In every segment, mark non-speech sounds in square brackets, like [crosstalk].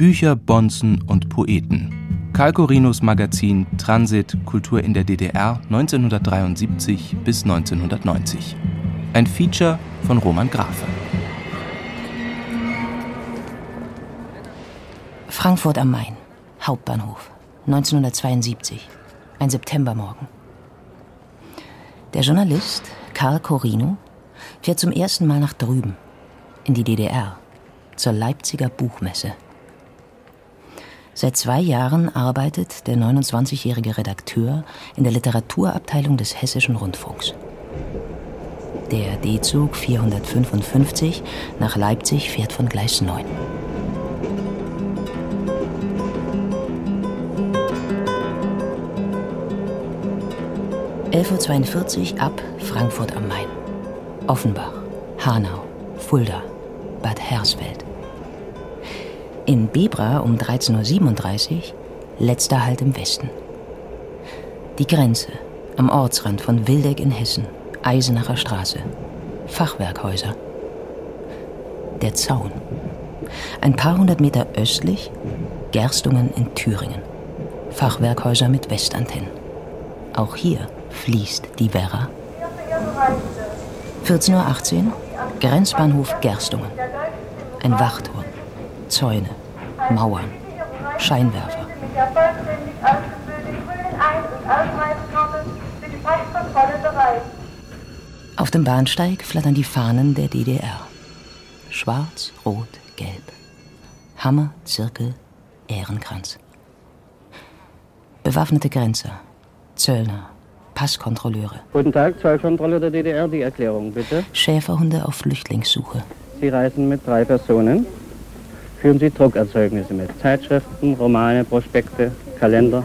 Bücher, Bonzen und Poeten. Karl Corinos Magazin Transit Kultur in der DDR 1973 bis 1990. Ein Feature von Roman Grafe. Frankfurt am Main, Hauptbahnhof, 1972, ein Septembermorgen. Der Journalist Karl Corino fährt zum ersten Mal nach drüben, in die DDR, zur Leipziger Buchmesse. Seit zwei Jahren arbeitet der 29-jährige Redakteur in der Literaturabteilung des Hessischen Rundfunks. Der D-Zug 455 nach Leipzig fährt von Gleis 9. (11.42 Uhr) ab Frankfurt am Main. Offenbach, Hanau, Fulda, Bad Hersfeld. In Bebra um 13.37 Uhr letzter Halt im Westen. Die Grenze am Ortsrand von Wildeck in Hessen, Eisenacher Straße, Fachwerkhäuser. Der Zaun. Ein paar hundert Meter östlich Gerstungen in Thüringen. Fachwerkhäuser mit Westantennen. Auch hier fließt die Werra. 14.18 Uhr, Grenzbahnhof Gerstungen. Ein Wachturm, Zäune, Mauern, Scheinwerfer. Auf dem Bahnsteig flattern die Fahnen der DDR. Schwarz, Rot, Gelb. Hammer, Zirkel, Ehrenkranz. Bewaffnete Grenzer, Zöllner, Passkontrolleure. Guten Tag, Zollkontrolle der DDR, die Erklärung bitte. Schäferhunde auf Flüchtlingssuche. Sie reisen mit drei Personen. Führen Sie Druckerzeugnisse mit. Zeitschriften, Romane, Prospekte, Kalender.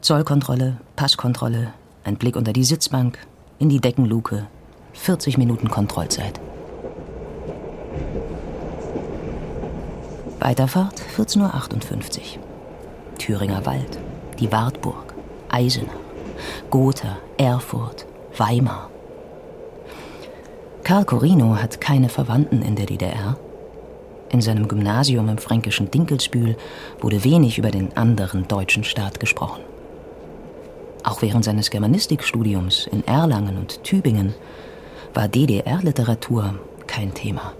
Zollkontrolle, Passkontrolle, ein Blick unter die Sitzbank, in die Deckenluke, 40 Minuten Kontrollzeit. Weiterfahrt 14.58 Uhr. Thüringer Wald, die Wartburg, Eisenach, Gotha, Erfurt, Weimar. Karl Corino hat keine Verwandten in der DDR. In seinem Gymnasium im fränkischen Dinkelsbühl wurde wenig über den anderen deutschen Staat gesprochen. Auch während seines Germanistikstudiums in Erlangen und Tübingen war DDR-Literatur kein Thema.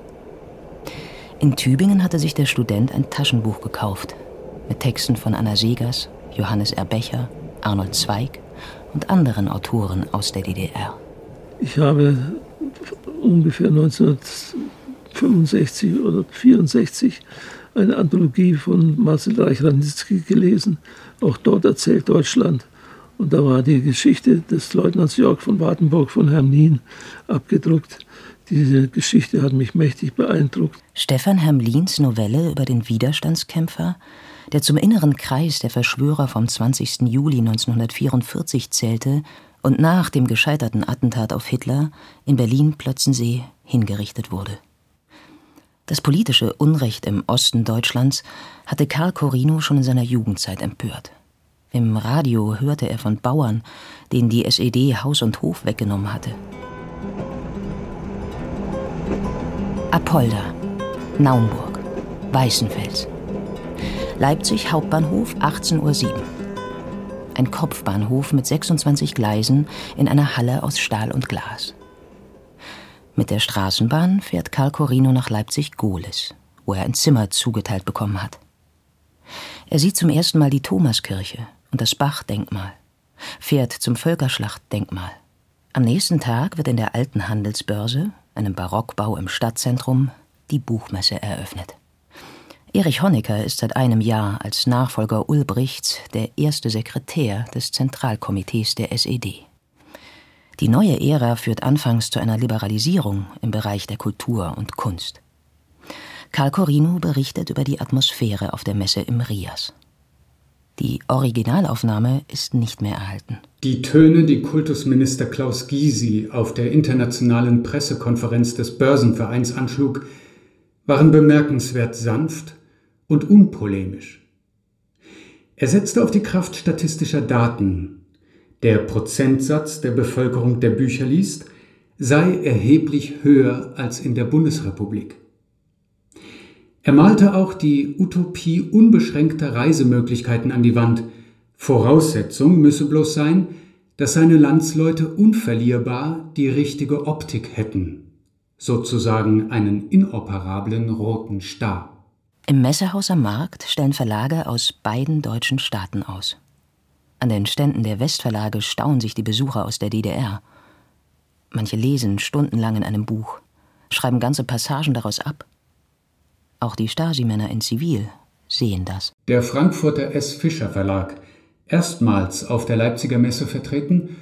In Tübingen hatte sich der Student ein Taschenbuch gekauft mit Texten von Anna Segers, Johannes Erbecher, Arnold Zweig und anderen Autoren aus der DDR. Ich habe ungefähr 1965 oder 64 eine Anthologie von Marcel Reich-Ranitzky gelesen. Auch dort erzählt Deutschland. Und da war die Geschichte des Leutnants Jörg von Wartenburg von Hermlin abgedruckt. Diese Geschichte hat mich mächtig beeindruckt. Stefan Hermlins Novelle über den Widerstandskämpfer, der zum inneren Kreis der Verschwörer vom 20. Juli 1944 zählte und nach dem gescheiterten Attentat auf Hitler in Berlin-Plötzensee hingerichtet wurde. Das politische Unrecht im Osten Deutschlands hatte Karl Corino schon in seiner Jugendzeit empört. Im Radio hörte er von Bauern, denen die SED Haus und Hof weggenommen hatte. Apolda, Naumburg, Weißenfels. Leipzig Hauptbahnhof 18.07 Uhr. Ein Kopfbahnhof mit 26 Gleisen in einer Halle aus Stahl und Glas. Mit der Straßenbahn fährt Karl Corino nach Leipzig-Gohlis, wo er ein Zimmer zugeteilt bekommen hat. Er sieht zum ersten Mal die Thomaskirche und das Bach-Denkmal, fährt zum Völkerschlachtdenkmal. Am nächsten Tag wird in der alten Handelsbörse, einem Barockbau im Stadtzentrum, die Buchmesse eröffnet. Erich Honecker ist seit einem Jahr als Nachfolger Ulbrichts der erste Sekretär des Zentralkomitees der SED. Die neue Ära führt anfangs zu einer Liberalisierung im Bereich der Kultur und Kunst. Karl Corino berichtet über die Atmosphäre auf der Messe im Rias. Die Originalaufnahme ist nicht mehr erhalten. Die Töne, die Kultusminister Klaus Gysi auf der internationalen Pressekonferenz des Börsenvereins anschlug, waren bemerkenswert sanft und unpolemisch. Er setzte auf die Kraft statistischer Daten. Der Prozentsatz der Bevölkerung, der Bücher liest, sei erheblich höher als in der Bundesrepublik. Er malte auch die Utopie unbeschränkter Reisemöglichkeiten an die Wand. Voraussetzung müsse bloß sein, dass seine Landsleute unverlierbar die richtige Optik hätten, sozusagen einen inoperablen roten Star. Im Messehaus am Markt stellen Verlage aus beiden deutschen Staaten aus. An den Ständen der Westverlage staunen sich die Besucher aus der DDR. Manche lesen stundenlang in einem Buch, schreiben ganze Passagen daraus ab. Auch die Stasi-Männer in Zivil sehen das. Der Frankfurter S. Fischer Verlag, erstmals auf der Leipziger Messe vertreten,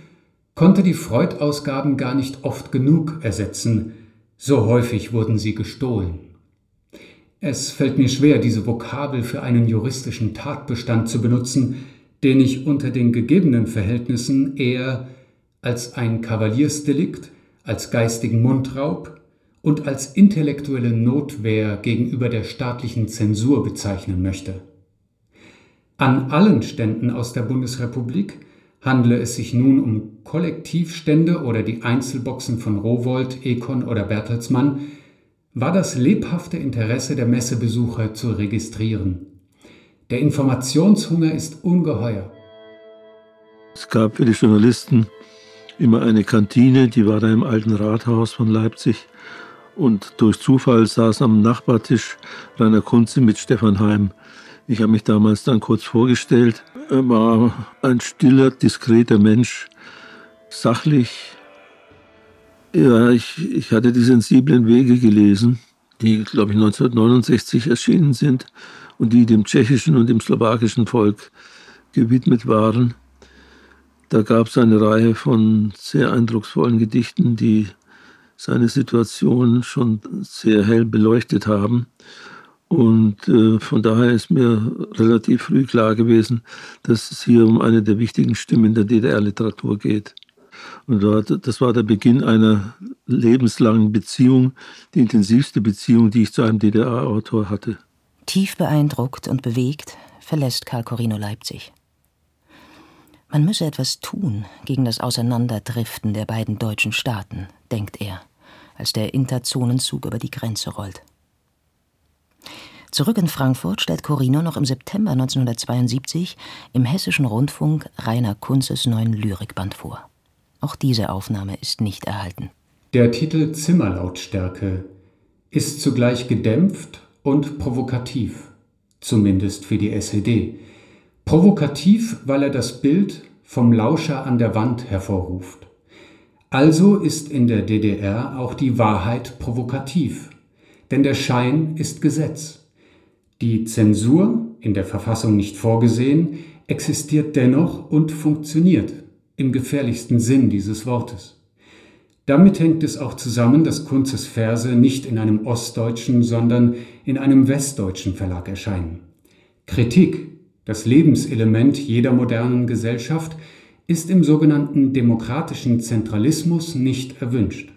konnte die Freud-Ausgaben gar nicht oft genug ersetzen, so häufig wurden sie gestohlen. Es fällt mir schwer, diese Vokabel für einen juristischen Tatbestand zu benutzen, den ich unter den gegebenen Verhältnissen eher als ein Kavaliersdelikt, als geistigen Mundraub, und als intellektuelle Notwehr gegenüber der staatlichen Zensur bezeichnen möchte. An allen Ständen aus der Bundesrepublik handle es sich nun um Kollektivstände oder die Einzelboxen von Rowold, Econ oder Bertelsmann, war das lebhafte Interesse der Messebesucher zu registrieren. Der Informationshunger ist ungeheuer. Es gab für die Journalisten immer eine Kantine, die war da im alten Rathaus von Leipzig. Und durch Zufall saß am Nachbartisch Rainer Kunze mit Stefan Heim. Ich habe mich damals dann kurz vorgestellt. Er war ein stiller, diskreter Mensch, sachlich. Ja, ich, ich hatte die sensiblen Wege gelesen, die, glaube ich, 1969 erschienen sind und die dem tschechischen und dem slowakischen Volk gewidmet waren. Da gab es eine Reihe von sehr eindrucksvollen Gedichten, die seine Situation schon sehr hell beleuchtet haben. Und äh, von daher ist mir relativ früh klar gewesen, dass es hier um eine der wichtigen Stimmen der DDR-Literatur geht. Und das war der Beginn einer lebenslangen Beziehung, die intensivste Beziehung, die ich zu einem DDR-Autor hatte. Tief beeindruckt und bewegt verlässt Karl Corino Leipzig. Man müsse etwas tun gegen das Auseinanderdriften der beiden deutschen Staaten, denkt er, als der Interzonenzug über die Grenze rollt. Zurück in Frankfurt stellt Corino noch im September 1972 im Hessischen Rundfunk Rainer Kunzes neuen Lyrikband vor. Auch diese Aufnahme ist nicht erhalten. Der Titel Zimmerlautstärke ist zugleich gedämpft und provokativ, zumindest für die SED. Provokativ, weil er das Bild vom Lauscher an der Wand hervorruft. Also ist in der DDR auch die Wahrheit provokativ, denn der Schein ist Gesetz. Die Zensur, in der Verfassung nicht vorgesehen, existiert dennoch und funktioniert im gefährlichsten Sinn dieses Wortes. Damit hängt es auch zusammen, dass Kunzes Verse nicht in einem ostdeutschen, sondern in einem westdeutschen Verlag erscheinen. Kritik das Lebenselement jeder modernen Gesellschaft ist im sogenannten demokratischen Zentralismus nicht erwünscht.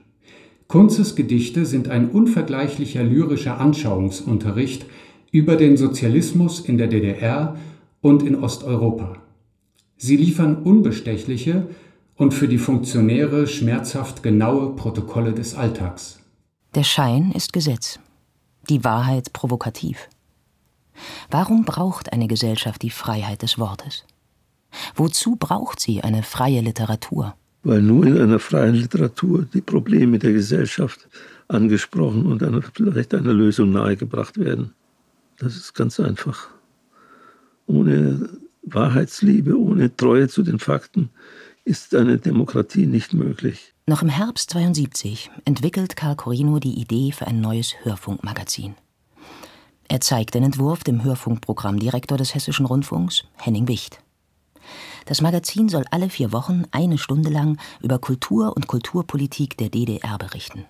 Kunzes Gedichte sind ein unvergleichlicher lyrischer Anschauungsunterricht über den Sozialismus in der DDR und in Osteuropa. Sie liefern unbestechliche und für die Funktionäre schmerzhaft genaue Protokolle des Alltags. Der Schein ist Gesetz, die Wahrheit provokativ. Warum braucht eine Gesellschaft die Freiheit des Wortes? Wozu braucht sie eine freie Literatur? Weil nur in einer freien Literatur die Probleme der Gesellschaft angesprochen und einer, vielleicht einer Lösung nahegebracht werden. Das ist ganz einfach. Ohne Wahrheitsliebe, ohne Treue zu den Fakten ist eine Demokratie nicht möglich. Noch im Herbst 72 entwickelt Karl Corino die Idee für ein neues Hörfunkmagazin. Er zeigt den Entwurf dem Hörfunkprogrammdirektor des Hessischen Rundfunks, Henning Wicht. Das Magazin soll alle vier Wochen eine Stunde lang über Kultur und Kulturpolitik der DDR berichten.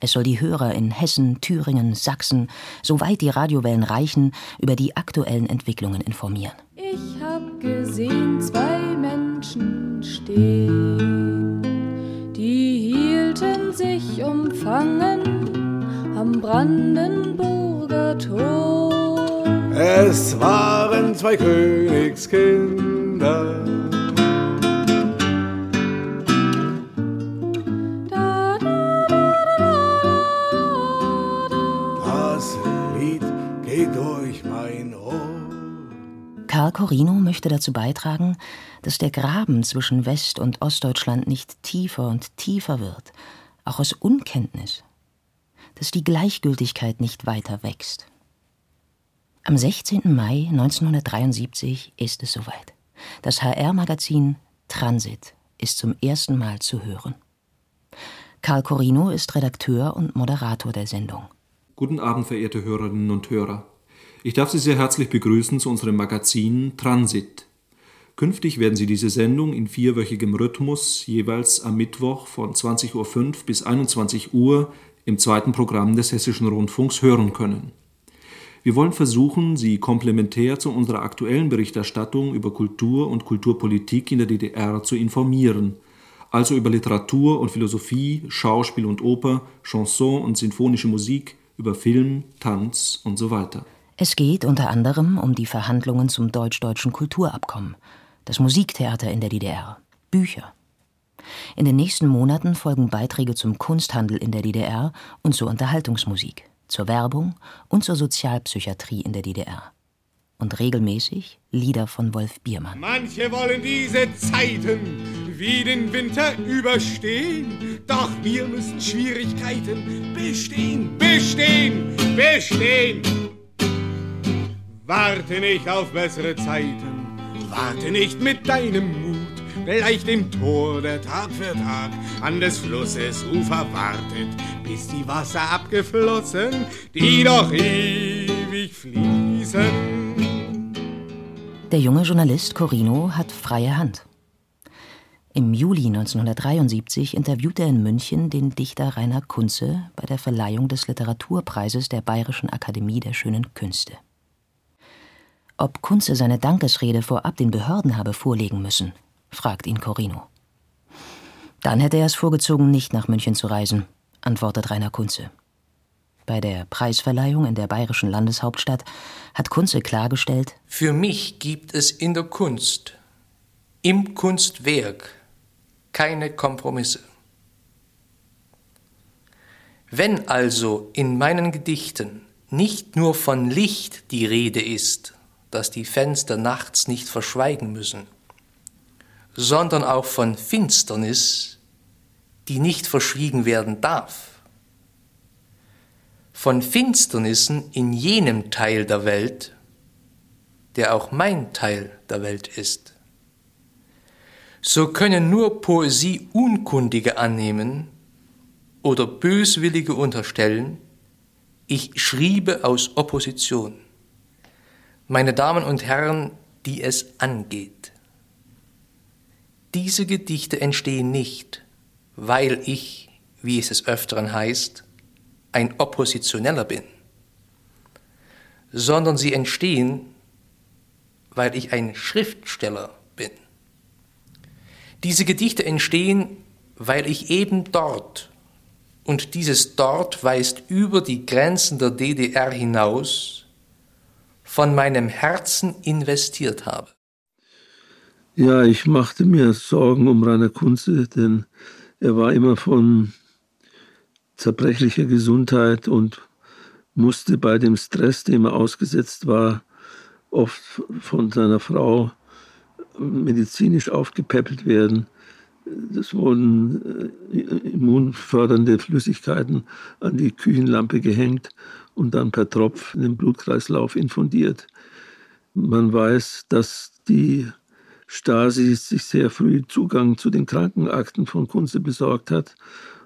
Es soll die Hörer in Hessen, Thüringen, Sachsen, soweit die Radiowellen reichen, über die aktuellen Entwicklungen informieren. Ich hab gesehen zwei Menschen stehen, die hielten sich umfangen am Brandenburger Tor. Es waren zwei Königskinder Karl Corino möchte dazu beitragen, dass der Graben zwischen West- und Ostdeutschland nicht tiefer und tiefer wird, auch aus Unkenntnis, dass die Gleichgültigkeit nicht weiter wächst. Am 16. Mai 1973 ist es soweit. Das HR-Magazin Transit ist zum ersten Mal zu hören. Karl Corino ist Redakteur und Moderator der Sendung. Guten Abend, verehrte Hörerinnen und Hörer. Ich darf Sie sehr herzlich begrüßen zu unserem Magazin Transit. Künftig werden Sie diese Sendung in vierwöchigem Rhythmus jeweils am Mittwoch von 20.05 Uhr bis 21 Uhr im zweiten Programm des Hessischen Rundfunks hören können. Wir wollen versuchen, Sie komplementär zu unserer aktuellen Berichterstattung über Kultur und Kulturpolitik in der DDR zu informieren, also über Literatur und Philosophie, Schauspiel und Oper, Chanson und sinfonische Musik, über Film, Tanz und so weiter. Es geht unter anderem um die Verhandlungen zum deutsch-deutschen Kulturabkommen, das Musiktheater in der DDR, Bücher. In den nächsten Monaten folgen Beiträge zum Kunsthandel in der DDR und zur Unterhaltungsmusik zur Werbung und zur Sozialpsychiatrie in der DDR. Und regelmäßig Lieder von Wolf Biermann. Manche wollen diese Zeiten wie den Winter überstehen, doch wir müssen Schwierigkeiten bestehen, bestehen, bestehen. Warte nicht auf bessere Zeiten, warte nicht mit deinem Mut gleich dem Tor, der Tag für Tag an des Flusses Ufer wartet, bis die Wasser abgeflossen, die doch ewig fließen. Der junge Journalist Corino hat freie Hand. Im Juli 1973 interviewt er in München den Dichter Rainer Kunze bei der Verleihung des Literaturpreises der Bayerischen Akademie der Schönen Künste. Ob Kunze seine Dankesrede vorab den Behörden habe vorlegen müssen, fragt ihn Corino. Dann hätte er es vorgezogen, nicht nach München zu reisen, antwortet Rainer Kunze. Bei der Preisverleihung in der bayerischen Landeshauptstadt hat Kunze klargestellt: Für mich gibt es in der Kunst, im Kunstwerk, keine Kompromisse. Wenn also in meinen Gedichten nicht nur von Licht die Rede ist, das die Fenster nachts nicht verschweigen müssen, sondern auch von Finsternis, die nicht verschwiegen werden darf. Von Finsternissen in jenem Teil der Welt, der auch mein Teil der Welt ist. So können nur Poesie Unkundige annehmen oder Böswillige unterstellen, ich schriebe aus Opposition. Meine Damen und Herren, die es angeht. Diese Gedichte entstehen nicht, weil ich, wie es des Öfteren heißt, ein Oppositioneller bin, sondern sie entstehen, weil ich ein Schriftsteller bin. Diese Gedichte entstehen, weil ich eben dort, und dieses dort weist über die Grenzen der DDR hinaus, von meinem Herzen investiert habe. Ja, ich machte mir Sorgen um Rainer Kunze, denn er war immer von zerbrechlicher Gesundheit und musste bei dem Stress, dem er ausgesetzt war, oft von seiner Frau medizinisch aufgepäppelt werden. Es wurden äh, immunfördernde Flüssigkeiten an die Küchenlampe gehängt und dann per Tropf in den Blutkreislauf infundiert. Man weiß, dass die Stasi sich sehr früh Zugang zu den Krankenakten von Kunze besorgt hat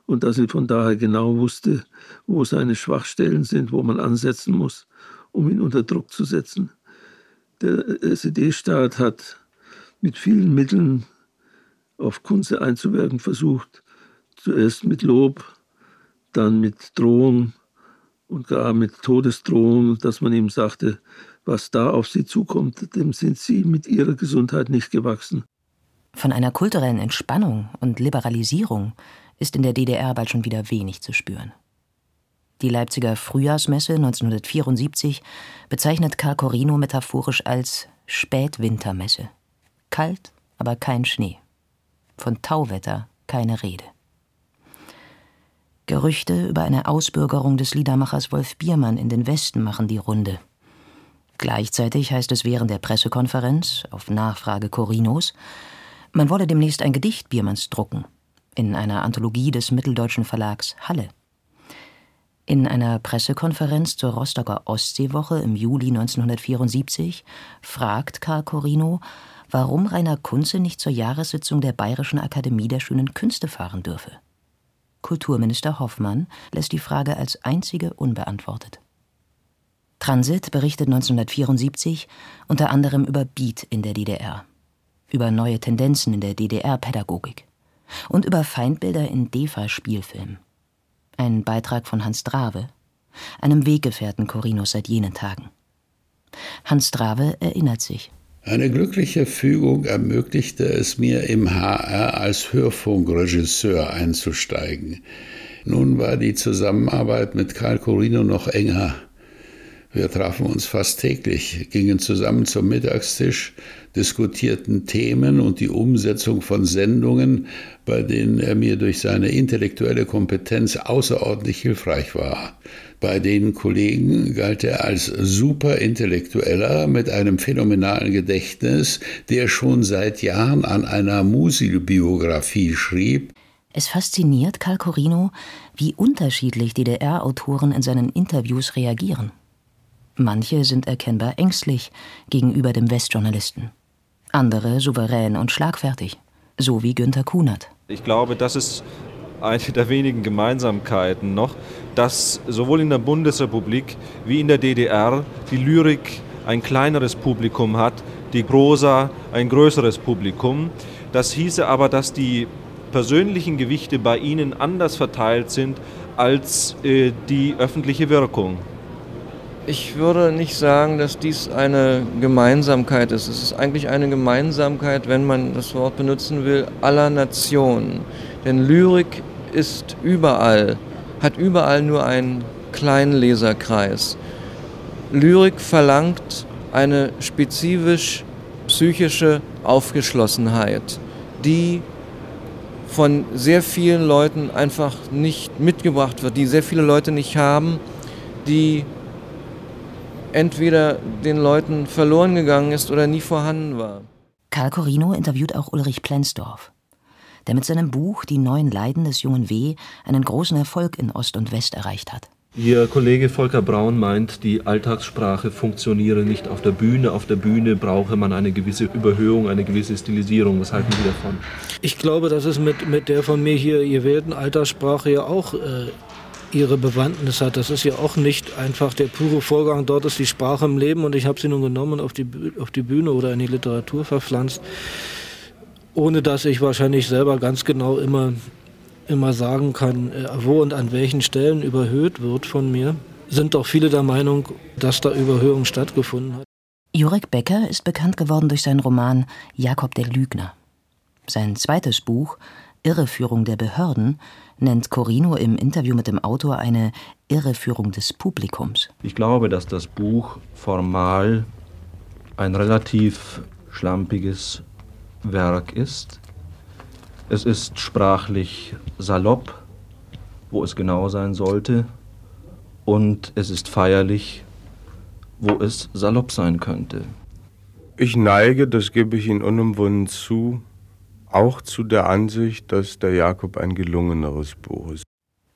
und dass sie von daher genau wusste, wo seine Schwachstellen sind, wo man ansetzen muss, um ihn unter Druck zu setzen. Der SED-Staat hat mit vielen Mitteln auf Kunze einzuwirken versucht. Zuerst mit Lob, dann mit Drohung und gar mit Todesdrohung, dass man ihm sagte, was da auf sie zukommt, dem sind sie mit ihrer Gesundheit nicht gewachsen. Von einer kulturellen Entspannung und Liberalisierung ist in der DDR bald schon wieder wenig zu spüren. Die Leipziger Frühjahrsmesse 1974 bezeichnet Karl Corino metaphorisch als Spätwintermesse. Kalt, aber kein Schnee. Von Tauwetter keine Rede. Gerüchte über eine Ausbürgerung des Liedermachers Wolf Biermann in den Westen machen die Runde. Gleichzeitig heißt es während der Pressekonferenz, auf Nachfrage Corinos, man wolle demnächst ein Gedicht Biermanns drucken, in einer Anthologie des mitteldeutschen Verlags Halle. In einer Pressekonferenz zur Rostocker Ostseewoche im Juli 1974 fragt Karl Corino, warum Rainer Kunze nicht zur Jahressitzung der Bayerischen Akademie der Schönen Künste fahren dürfe. Kulturminister Hoffmann lässt die Frage als einzige unbeantwortet. Transit berichtet 1974 unter anderem über Beat in der DDR, über neue Tendenzen in der DDR-Pädagogik und über Feindbilder in DEFA-Spielfilmen. Ein Beitrag von Hans Drave, einem Weggefährten Corinos seit jenen Tagen. Hans Drave erinnert sich. Eine glückliche Fügung ermöglichte es mir, im HR als Hörfunkregisseur einzusteigen. Nun war die Zusammenarbeit mit Karl Corino noch enger. Wir trafen uns fast täglich, gingen zusammen zum Mittagstisch, diskutierten Themen und die Umsetzung von Sendungen, bei denen er mir durch seine intellektuelle Kompetenz außerordentlich hilfreich war. Bei den Kollegen galt er als Superintellektueller mit einem phänomenalen Gedächtnis, der schon seit Jahren an einer Musil-Biografie schrieb. Es fasziniert Karl Corino, wie unterschiedlich DDR-Autoren in seinen Interviews reagieren. Manche sind erkennbar ängstlich gegenüber dem Westjournalisten. Andere souverän und schlagfertig, so wie Günter Kunert. Ich glaube, das ist eine der wenigen Gemeinsamkeiten noch, dass sowohl in der Bundesrepublik wie in der DDR die Lyrik ein kleineres Publikum hat, die Prosa ein größeres Publikum. Das hieße aber, dass die persönlichen Gewichte bei ihnen anders verteilt sind als äh, die öffentliche Wirkung. Ich würde nicht sagen, dass dies eine Gemeinsamkeit ist. Es ist eigentlich eine Gemeinsamkeit, wenn man das Wort benutzen will, aller Nationen. Denn Lyrik ist überall, hat überall nur einen kleinen Leserkreis. Lyrik verlangt eine spezifisch psychische Aufgeschlossenheit, die von sehr vielen Leuten einfach nicht mitgebracht wird, die sehr viele Leute nicht haben, die entweder den Leuten verloren gegangen ist oder nie vorhanden war. Karl Corino interviewt auch Ulrich Plenzdorf, der mit seinem Buch Die neuen Leiden des jungen W. einen großen Erfolg in Ost und West erreicht hat. Ihr Kollege Volker Braun meint, die Alltagssprache funktioniere nicht auf der Bühne. Auf der Bühne brauche man eine gewisse Überhöhung, eine gewisse Stilisierung. Was halten Sie davon? Ich glaube, dass es mit, mit der von mir hier gewählten Alltagssprache ja auch äh, ihre Bewandtnis hat. Das ist ja auch nicht einfach der pure Vorgang. Dort ist die Sprache im Leben und ich habe sie nun genommen auf die, auf die Bühne oder in die Literatur verpflanzt, ohne dass ich wahrscheinlich selber ganz genau immer, immer sagen kann, äh, wo und an welchen Stellen überhöht wird von mir. Sind doch viele der Meinung, dass da Überhöhung stattgefunden hat. Jurek Becker ist bekannt geworden durch seinen Roman Jakob der Lügner. Sein zweites Buch, Irreführung der Behörden, nennt Corino im Interview mit dem Autor eine Irreführung des Publikums. Ich glaube, dass das Buch formal ein relativ schlampiges Werk ist. Es ist sprachlich salopp, wo es genau sein sollte, und es ist feierlich, wo es salopp sein könnte. Ich neige, das gebe ich Ihnen unumwunden zu, auch zu der Ansicht, dass der Jakob ein gelungeneres Buch ist.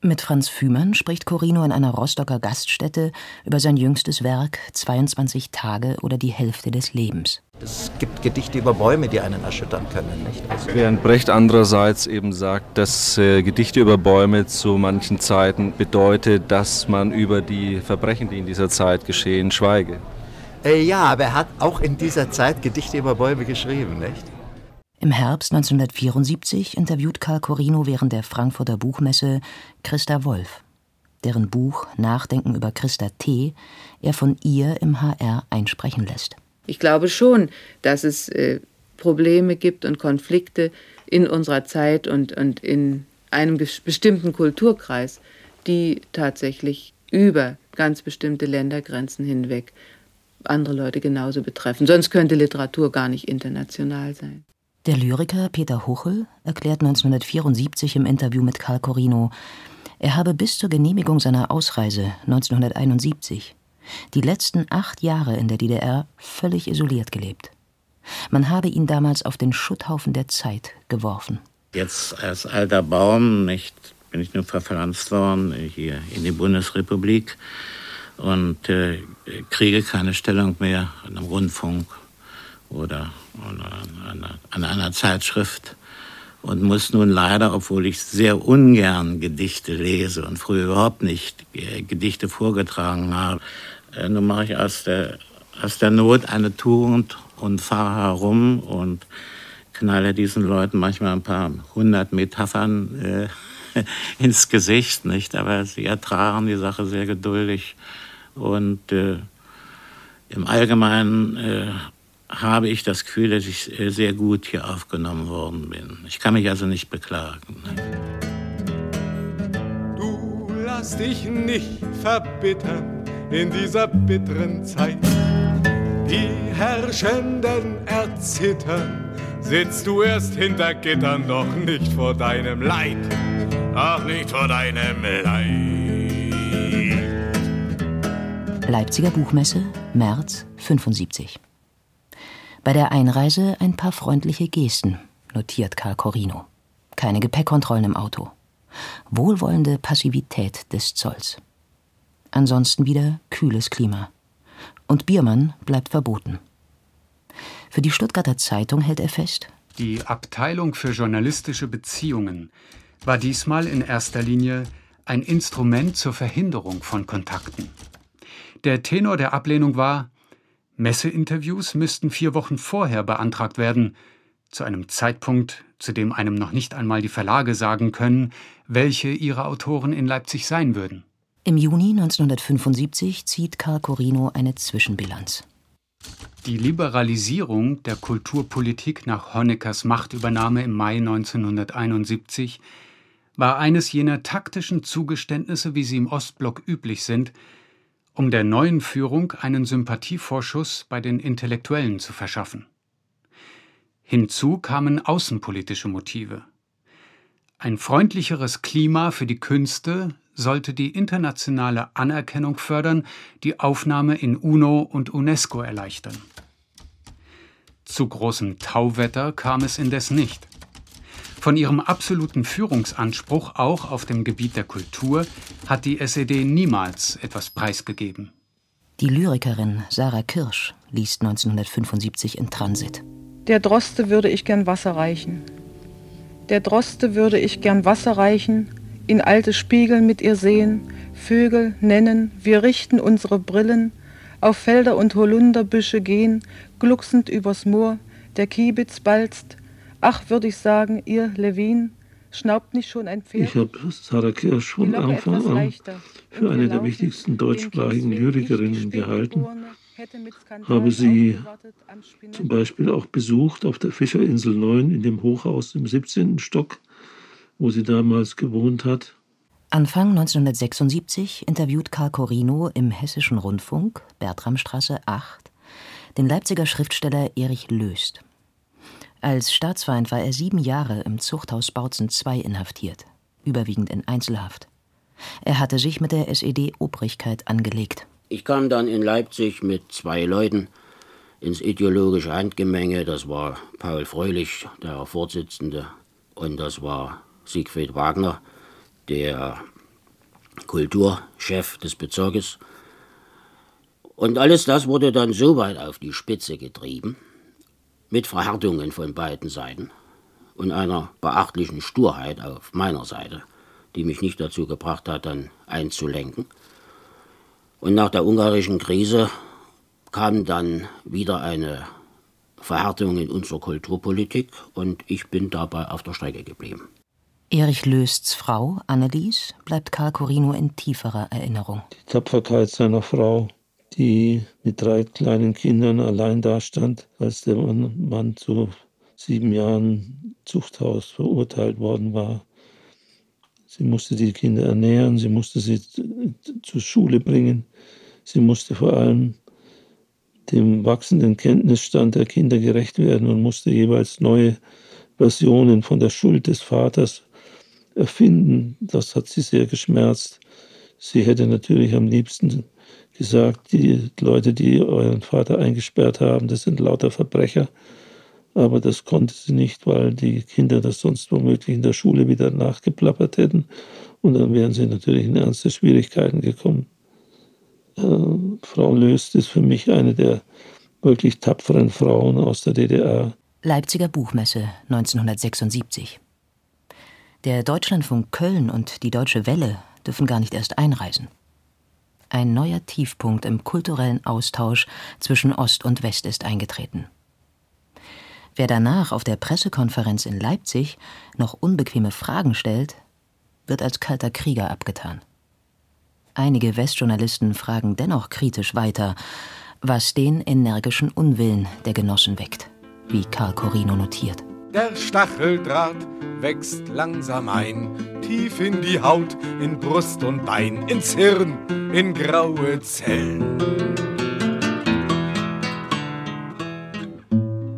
Mit Franz Fühmann spricht Corino in einer Rostocker Gaststätte über sein jüngstes Werk 22 Tage oder die Hälfte des Lebens. Es gibt Gedichte über Bäume, die einen erschüttern können, nicht? Also Während Brecht andererseits eben sagt, dass äh, Gedichte über Bäume zu manchen Zeiten bedeutet, dass man über die Verbrechen, die in dieser Zeit geschehen, schweige. Äh, ja, aber er hat auch in dieser Zeit Gedichte über Bäume geschrieben, nicht? Im Herbst 1974 interviewt Karl Corino während der Frankfurter Buchmesse Christa Wolf, deren Buch Nachdenken über Christa T. er von ihr im HR einsprechen lässt. Ich glaube schon, dass es äh, Probleme gibt und Konflikte in unserer Zeit und, und in einem bestimmten Kulturkreis, die tatsächlich über ganz bestimmte Ländergrenzen hinweg andere Leute genauso betreffen. Sonst könnte Literatur gar nicht international sein. Der Lyriker Peter Huchel erklärt 1974 im Interview mit Karl Corino, er habe bis zur Genehmigung seiner Ausreise 1971 Die letzten acht Jahre in der DDR völlig isoliert gelebt. Man habe ihn damals auf den Schutthaufen der Zeit geworfen. Jetzt als alter Baum nicht, bin ich nur verpflanzt worden hier in die Bundesrepublik und äh, kriege keine Stellung mehr an einem Rundfunk oder an, an einer Zeitschrift und muss nun leider, obwohl ich sehr ungern Gedichte lese und früher überhaupt nicht äh, Gedichte vorgetragen habe, nun mache ich aus der, aus der Not eine Tugend und fahre herum und knalle diesen Leuten manchmal ein paar hundert Metaphern äh, [laughs] ins Gesicht, nicht? Aber sie ertragen die Sache sehr geduldig und äh, im Allgemeinen äh, habe ich das Gefühl, dass ich äh, sehr gut hier aufgenommen worden bin. Ich kann mich also nicht beklagen. Du lass dich nicht verbittern in dieser bitteren Zeit. Die Herrschenden erzittern, sitzt du erst hinter Gittern, doch nicht vor deinem Leid, ach nicht vor deinem Leid. Leipziger Buchmesse, März 75. Bei der Einreise ein paar freundliche Gesten, notiert Karl Corino. Keine Gepäckkontrollen im Auto. Wohlwollende Passivität des Zolls. Ansonsten wieder kühles Klima. Und Biermann bleibt verboten. Für die Stuttgarter Zeitung hält er fest, die Abteilung für journalistische Beziehungen war diesmal in erster Linie ein Instrument zur Verhinderung von Kontakten. Der Tenor der Ablehnung war, Messeinterviews müssten vier Wochen vorher beantragt werden, zu einem Zeitpunkt, zu dem einem noch nicht einmal die Verlage sagen können, welche ihrer Autoren in Leipzig sein würden. Im Juni 1975 zieht Karl Corino eine Zwischenbilanz. Die Liberalisierung der Kulturpolitik nach Honeckers Machtübernahme im Mai 1971 war eines jener taktischen Zugeständnisse, wie sie im Ostblock üblich sind, um der neuen Führung einen Sympathievorschuss bei den Intellektuellen zu verschaffen. Hinzu kamen außenpolitische Motive. Ein freundlicheres Klima für die Künste sollte die internationale Anerkennung fördern, die Aufnahme in UNO und UNESCO erleichtern. Zu großem Tauwetter kam es indes nicht. Von ihrem absoluten Führungsanspruch auch auf dem Gebiet der Kultur hat die SED niemals etwas preisgegeben. Die Lyrikerin Sarah Kirsch liest 1975 in Transit. Der Droste würde ich gern Wasser reichen. Der Droste würde ich gern Wasser reichen, in alte Spiegel mit ihr sehen, Vögel nennen, wir richten unsere Brillen, auf Felder und Holunderbüsche gehen, glucksend übers Moor, der Kiebitz balzt, Ach, würde ich sagen, ihr Levin, schnaubt nicht schon ein Pferd? Ich habe Sarah Kirsch von Anfang an für eine der wichtigsten deutschsprachigen Lyrikerinnen gehalten. Habe sie zum Beispiel auch besucht auf der Fischerinsel 9 in dem Hochhaus im 17. Stock, wo sie damals gewohnt hat. Anfang 1976 interviewt Karl Corino im Hessischen Rundfunk, Bertramstraße 8, den Leipziger Schriftsteller Erich Löst. Als Staatsfeind war er sieben Jahre im Zuchthaus Bautzen II inhaftiert, überwiegend in Einzelhaft. Er hatte sich mit der SED-Obrigkeit angelegt. Ich kam dann in Leipzig mit zwei Leuten ins ideologische Handgemenge. Das war Paul Fröhlich, der Vorsitzende, und das war Siegfried Wagner, der Kulturchef des Bezirkes. Und alles das wurde dann so weit auf die Spitze getrieben, mit Verhärtungen von beiden Seiten und einer beachtlichen Sturheit auf meiner Seite, die mich nicht dazu gebracht hat, dann einzulenken. Und nach der ungarischen Krise kam dann wieder eine Verhärtung in unserer Kulturpolitik und ich bin dabei auf der Strecke geblieben. Erich Lösts Frau, Annelies, bleibt Karl Corino in tieferer Erinnerung. Die Tapferkeit seiner Frau, die mit drei kleinen Kindern allein dastand, als der Mann zu sieben Jahren Zuchthaus verurteilt worden war. Sie musste die Kinder ernähren, sie musste sie zur Schule bringen, sie musste vor allem dem wachsenden Kenntnisstand der Kinder gerecht werden und musste jeweils neue Versionen von der Schuld des Vaters erfinden. Das hat sie sehr geschmerzt. Sie hätte natürlich am liebsten gesagt, die Leute, die euren Vater eingesperrt haben, das sind lauter Verbrecher. Aber das konnte sie nicht, weil die Kinder das sonst womöglich in der Schule wieder nachgeplappert hätten. Und dann wären sie natürlich in ernste Schwierigkeiten gekommen. Äh, Frau Löst ist für mich eine der wirklich tapferen Frauen aus der DDR. Leipziger Buchmesse 1976. Der Deutschlandfunk Köln und die Deutsche Welle dürfen gar nicht erst einreisen. Ein neuer Tiefpunkt im kulturellen Austausch zwischen Ost und West ist eingetreten. Wer danach auf der Pressekonferenz in Leipzig noch unbequeme Fragen stellt, wird als kalter Krieger abgetan. Einige Westjournalisten fragen dennoch kritisch weiter, was den energischen Unwillen der Genossen weckt, wie Karl Corino notiert. Der Stacheldraht wächst langsam ein, tief in die Haut, in Brust und Bein, ins Hirn, in graue Zellen.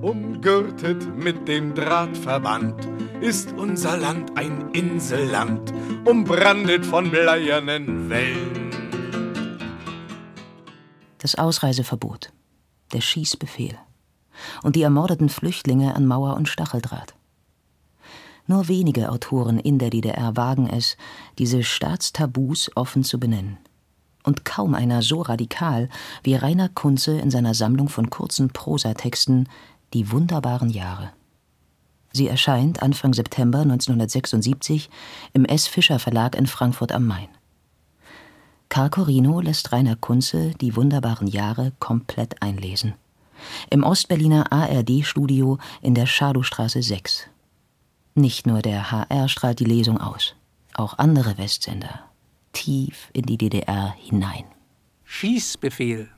Umgürtet mit dem Drahtverband ist unser Land ein Inselland, umbrandet von bleiernen Wellen. Das Ausreiseverbot, der Schießbefehl und die ermordeten Flüchtlinge an Mauer und Stacheldraht. Nur wenige Autoren in der DDR wagen es, diese Staatstabus offen zu benennen. Und kaum einer so radikal wie Rainer Kunze in seiner Sammlung von kurzen Prosatexten Die wunderbaren Jahre. Sie erscheint Anfang September 1976 im S. Fischer Verlag in Frankfurt am Main. Karl Corino lässt Rainer Kunze die wunderbaren Jahre komplett einlesen. Im Ostberliner ARD-Studio in der Schadowstraße 6. Nicht nur der HR strahlt die Lesung aus, auch andere Westsender. Tief in die DDR hinein. Schießbefehl.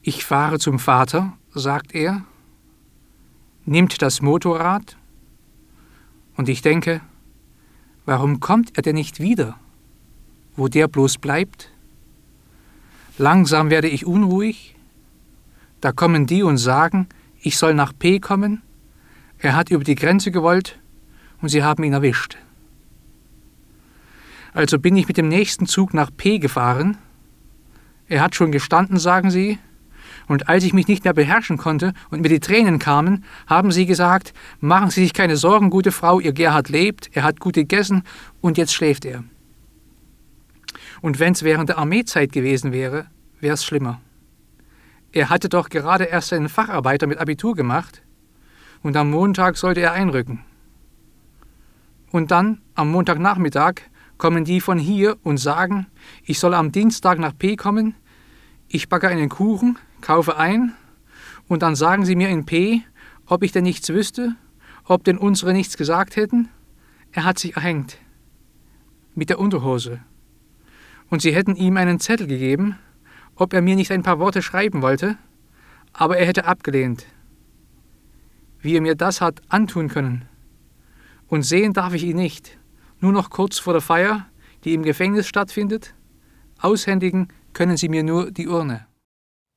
Ich fahre zum Vater, sagt er, nimmt das Motorrad und ich denke, warum kommt er denn nicht wieder, wo der bloß bleibt? Langsam werde ich unruhig, da kommen die und sagen, ich soll nach P kommen, er hat über die Grenze gewollt und sie haben ihn erwischt. Also bin ich mit dem nächsten Zug nach P gefahren. Er hat schon gestanden, sagen sie, und als ich mich nicht mehr beherrschen konnte und mir die Tränen kamen, haben sie gesagt, machen Sie sich keine Sorgen, gute Frau, Ihr Gerhard lebt, er hat gut gegessen und jetzt schläft er. Und wenn es während der Armeezeit gewesen wäre, wäre es schlimmer. Er hatte doch gerade erst seinen Facharbeiter mit Abitur gemacht und am Montag sollte er einrücken. Und dann, am Montagnachmittag, kommen die von hier und sagen, ich soll am Dienstag nach P kommen, ich backe einen Kuchen, kaufe ein und dann sagen sie mir in P, ob ich denn nichts wüsste, ob denn unsere nichts gesagt hätten. Er hat sich erhängt. Mit der Unterhose. Und sie hätten ihm einen Zettel gegeben, ob er mir nicht ein paar Worte schreiben wollte, aber er hätte abgelehnt. Wie er mir das hat antun können. Und sehen darf ich ihn nicht, nur noch kurz vor der Feier, die im Gefängnis stattfindet. Aushändigen können sie mir nur die Urne.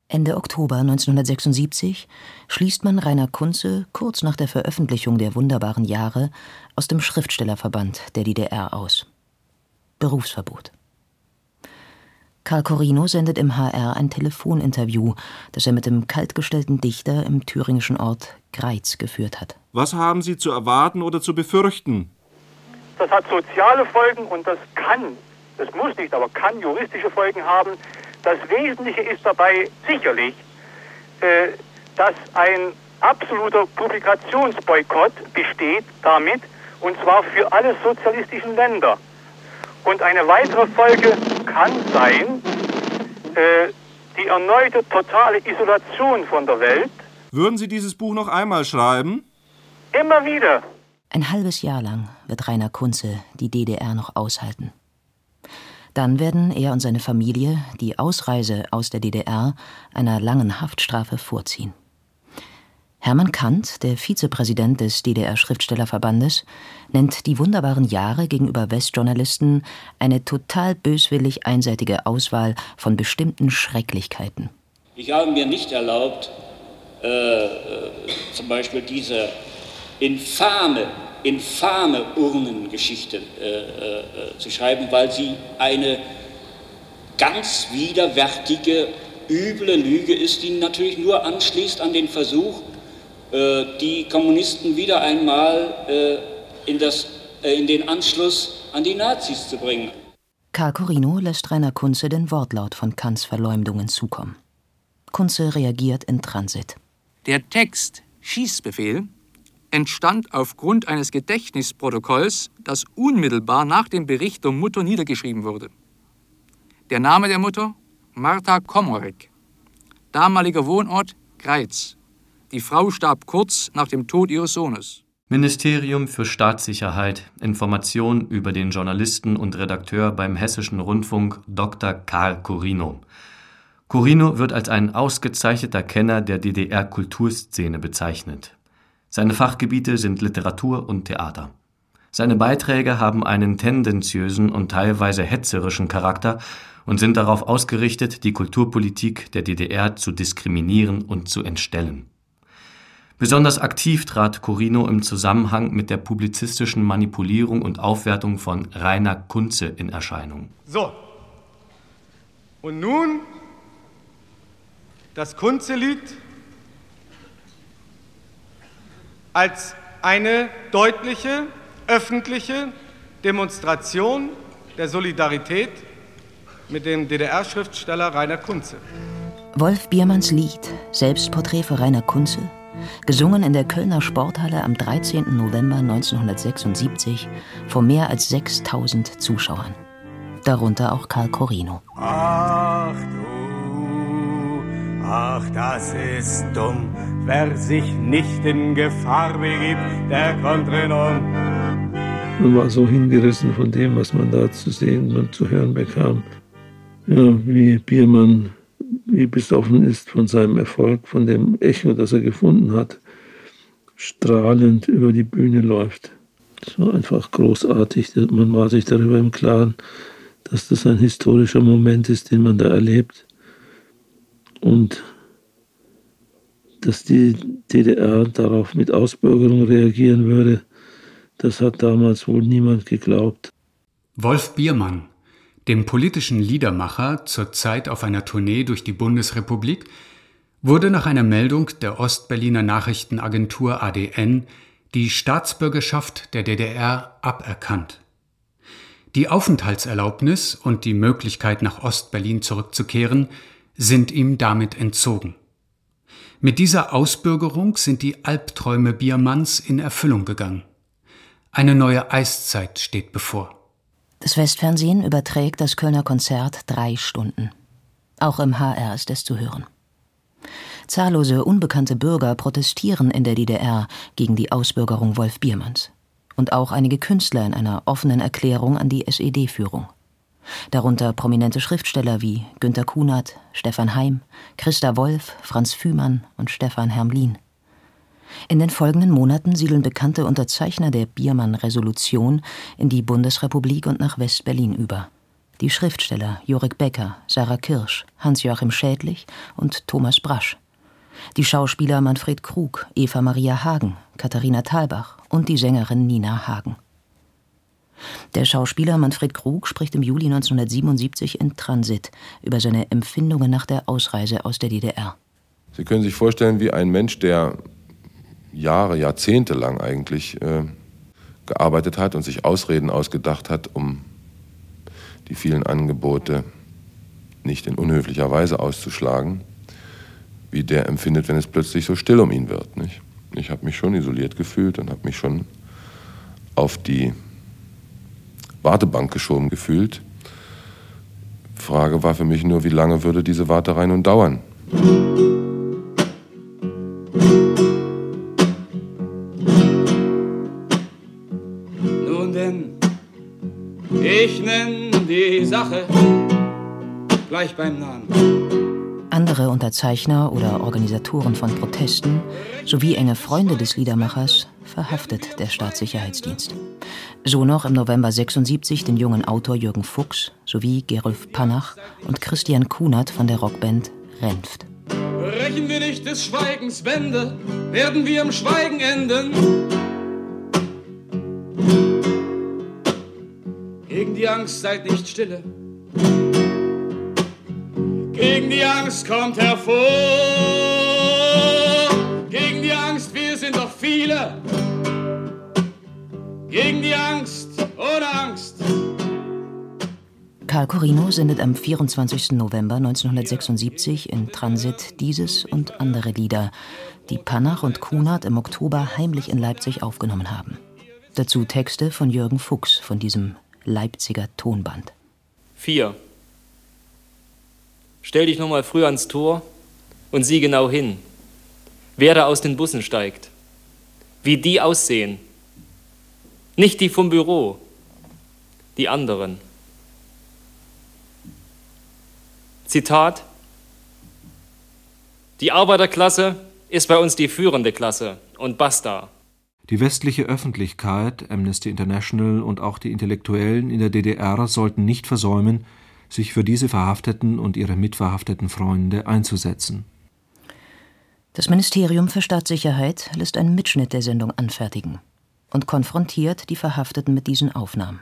Ende Oktober 1976 schließt man Rainer Kunze kurz nach der Veröffentlichung der wunderbaren Jahre aus dem Schriftstellerverband der DDR aus. Berufsverbot. Karl Corino sendet im HR ein Telefoninterview, das er mit dem kaltgestellten Dichter im thüringischen Ort Greiz geführt hat. Was haben Sie zu erwarten oder zu befürchten? Das hat soziale Folgen und das kann, das muss nicht, aber kann juristische Folgen haben. Das Wesentliche ist dabei sicherlich, äh, dass ein absoluter Publikationsboykott besteht damit, und zwar für alle sozialistischen Länder. Und eine weitere Folge kann sein, äh, die erneute totale Isolation von der Welt. Würden Sie dieses Buch noch einmal schreiben? Immer wieder. Ein halbes Jahr lang wird Rainer Kunze die DDR noch aushalten. Dann werden er und seine Familie die Ausreise aus der DDR einer langen Haftstrafe vorziehen. Hermann Kant, der Vizepräsident des DDR-Schriftstellerverbandes, nennt die wunderbaren Jahre gegenüber Westjournalisten eine total böswillig einseitige Auswahl von bestimmten Schrecklichkeiten. Ich habe mir nicht erlaubt, äh, äh, zum Beispiel diese infame infame Urnengeschichte äh, äh, zu schreiben, weil sie eine ganz widerwärtige, üble Lüge ist, die natürlich nur anschließt an den Versuch, äh, die Kommunisten wieder einmal äh, in, das, äh, in den Anschluss an die Nazis zu bringen. Karl Corino lässt Rainer Kunze den Wortlaut von Kants Verleumdungen zukommen. Kunze reagiert in Transit. Der Text Schießbefehl entstand aufgrund eines Gedächtnisprotokolls, das unmittelbar nach dem Bericht der Mutter niedergeschrieben wurde. Der Name der Mutter? Martha Komorek. Damaliger Wohnort? Greiz. Die Frau starb kurz nach dem Tod ihres Sohnes. Ministerium für Staatssicherheit, Information über den Journalisten und Redakteur beim Hessischen Rundfunk Dr. Karl Corino. Corino wird als ein ausgezeichneter Kenner der DDR-Kulturszene bezeichnet. Seine Fachgebiete sind Literatur und Theater. Seine Beiträge haben einen tendenziösen und teilweise hetzerischen Charakter und sind darauf ausgerichtet, die Kulturpolitik der DDR zu diskriminieren und zu entstellen. Besonders aktiv trat Corino im Zusammenhang mit der publizistischen Manipulierung und Aufwertung von Rainer Kunze in Erscheinung. So. Und nun das Kunze-Lied als eine deutliche öffentliche Demonstration der Solidarität mit dem DDR-Schriftsteller Rainer Kunze. Wolf Biermanns Lied Selbstporträt für Rainer Kunze, gesungen in der Kölner Sporthalle am 13. November 1976 vor mehr als 6000 Zuschauern. Darunter auch Karl Corino. Ach du, ach das ist dumm, wer sich nicht in Gefahr begibt, der kommt drin um. Man war so hingerissen von dem, was man da zu sehen und zu hören bekam. Ja, wie Biermann, wie besoffen ist von seinem Erfolg, von dem Echo, das er gefunden hat, strahlend über die Bühne läuft. Es war einfach großartig. Man war sich darüber im Klaren, dass das ein historischer Moment ist, den man da erlebt. Und dass die DDR darauf mit Ausbürgerung reagieren würde, das hat damals wohl niemand geglaubt. Wolf Biermann, dem politischen Liedermacher, zurzeit auf einer Tournee durch die Bundesrepublik, wurde nach einer Meldung der Ostberliner Nachrichtenagentur ADN die Staatsbürgerschaft der DDR aberkannt. Die Aufenthaltserlaubnis und die Möglichkeit, nach Ostberlin zurückzukehren, sind ihm damit entzogen. Mit dieser Ausbürgerung sind die Albträume Biermanns in Erfüllung gegangen. Eine neue Eiszeit steht bevor. Das Westfernsehen überträgt das Kölner Konzert drei Stunden. Auch im HR ist es zu hören. Zahllose unbekannte Bürger protestieren in der DDR gegen die Ausbürgerung Wolf Biermanns. Und auch einige Künstler in einer offenen Erklärung an die SED-Führung. Darunter prominente Schriftsteller wie Günter Kunert, Stefan Heim, Christa Wolf, Franz Fühmann und Stefan Hermlin. In den folgenden Monaten siedeln bekannte Unterzeichner der Biermann-Resolution in die Bundesrepublik und nach West-Berlin über. Die Schriftsteller Jorik Becker, Sarah Kirsch, Hans-Joachim Schädlich und Thomas Brasch. Die Schauspieler Manfred Krug, Eva Maria Hagen, Katharina Thalbach und die Sängerin Nina Hagen. Der Schauspieler Manfred Krug spricht im Juli 1977 in Transit über seine Empfindungen nach der Ausreise aus der DDR. Sie können sich vorstellen, wie ein Mensch, der Jahre, Jahrzehnte lang eigentlich äh, gearbeitet hat und sich Ausreden ausgedacht hat, um die vielen Angebote nicht in unhöflicher Weise auszuschlagen, wie der empfindet, wenn es plötzlich so still um ihn wird. Nicht? Ich habe mich schon isoliert gefühlt und habe mich schon auf die Wartebank geschoben gefühlt. Frage war für mich nur, wie lange würde diese Warterei nun dauern? Sache gleich beim Namen. Andere Unterzeichner oder Organisatoren von Protesten sowie enge Freunde des Liedermachers verhaftet der Staatssicherheitsdienst. So noch im November 76 den jungen Autor Jürgen Fuchs sowie Gerulf Panach und Christian Kunert von der Rockband Renft. Brechen wir nicht des Schweigens Wände, werden wir im Schweigen enden. Angst seid nicht stille. Gegen die Angst kommt hervor. Gegen die Angst, wir sind doch viele. Gegen die Angst, ohne Angst. Karl Corino sendet am 24. November 1976 in Transit dieses und andere Lieder, die Panach und Kunert im Oktober heimlich in Leipzig aufgenommen haben. Dazu Texte von Jürgen Fuchs von diesem Leipziger Tonband. 4. Stell dich nochmal früh ans Tor und sieh genau hin, wer da aus den Bussen steigt, wie die aussehen. Nicht die vom Büro, die anderen. Zitat Die Arbeiterklasse ist bei uns die führende Klasse und basta. Die westliche Öffentlichkeit, Amnesty International und auch die Intellektuellen in der DDR sollten nicht versäumen, sich für diese Verhafteten und ihre mitverhafteten Freunde einzusetzen. Das Ministerium für Staatssicherheit lässt einen Mitschnitt der Sendung anfertigen und konfrontiert die Verhafteten mit diesen Aufnahmen.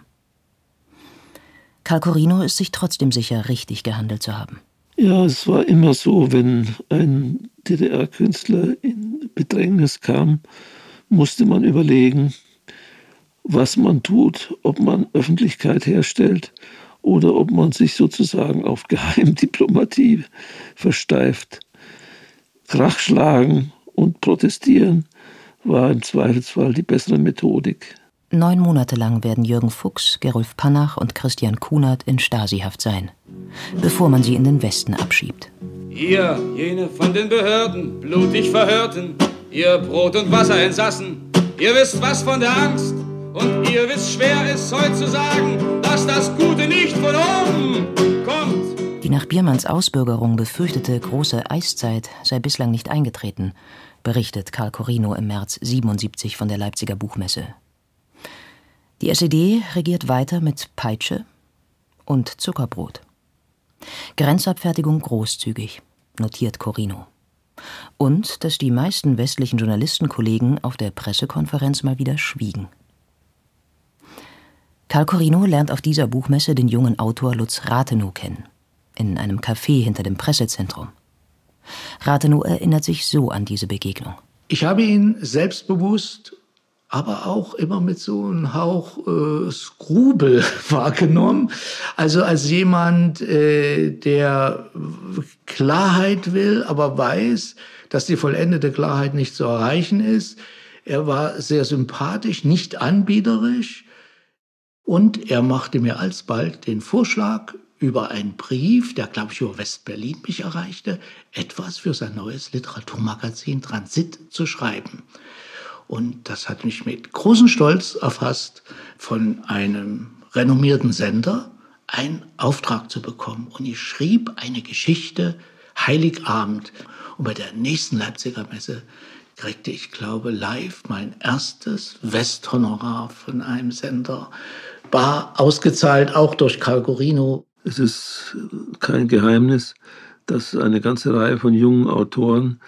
Karl Corino ist sich trotzdem sicher, richtig gehandelt zu haben. Ja, es war immer so, wenn ein DDR-Künstler in Bedrängnis kam, musste man überlegen, was man tut, ob man Öffentlichkeit herstellt oder ob man sich sozusagen auf [laughs] Geheimdiplomatie versteift. Krach schlagen und protestieren war im Zweifelsfall die bessere Methodik. Neun Monate lang werden Jürgen Fuchs, Gerulf Panach und Christian Kunert in Stasihaft sein, bevor man sie in den Westen abschiebt. Ihr, jene von den Behörden, blutig Verhörten, ihr Brot- und Wasserentsassen, ihr wisst was von der Angst und ihr wisst schwer es heute zu sagen, dass das Gute nicht von oben kommt. Die nach Biermanns Ausbürgerung befürchtete große Eiszeit sei bislang nicht eingetreten, berichtet Karl Corino im März 77 von der Leipziger Buchmesse. Die SED regiert weiter mit Peitsche und Zuckerbrot. Grenzabfertigung großzügig, notiert Corino. Und dass die meisten westlichen Journalistenkollegen auf der Pressekonferenz mal wieder schwiegen. Karl Corino lernt auf dieser Buchmesse den jungen Autor Lutz Rathenow kennen, in einem Café hinter dem Pressezentrum. Rathenow erinnert sich so an diese Begegnung. Ich habe ihn selbstbewusst aber auch immer mit so einem Hauch äh, Skrubel [laughs] wahrgenommen. Also als jemand, äh, der Klarheit will, aber weiß, dass die vollendete Klarheit nicht zu erreichen ist. Er war sehr sympathisch, nicht anbiederisch. Und er machte mir alsbald den Vorschlag, über einen Brief, der, glaube ich, über Westberlin mich erreichte, etwas für sein neues Literaturmagazin Transit zu schreiben. Und das hat mich mit großem Stolz erfasst, von einem renommierten Sender einen Auftrag zu bekommen. Und ich schrieb eine Geschichte Heiligabend. Und bei der nächsten Leipziger Messe kriegte ich, glaube live mein erstes Westhonorar von einem Sender. War ausgezahlt, auch durch Calgorino. Es ist kein Geheimnis, dass eine ganze Reihe von jungen Autoren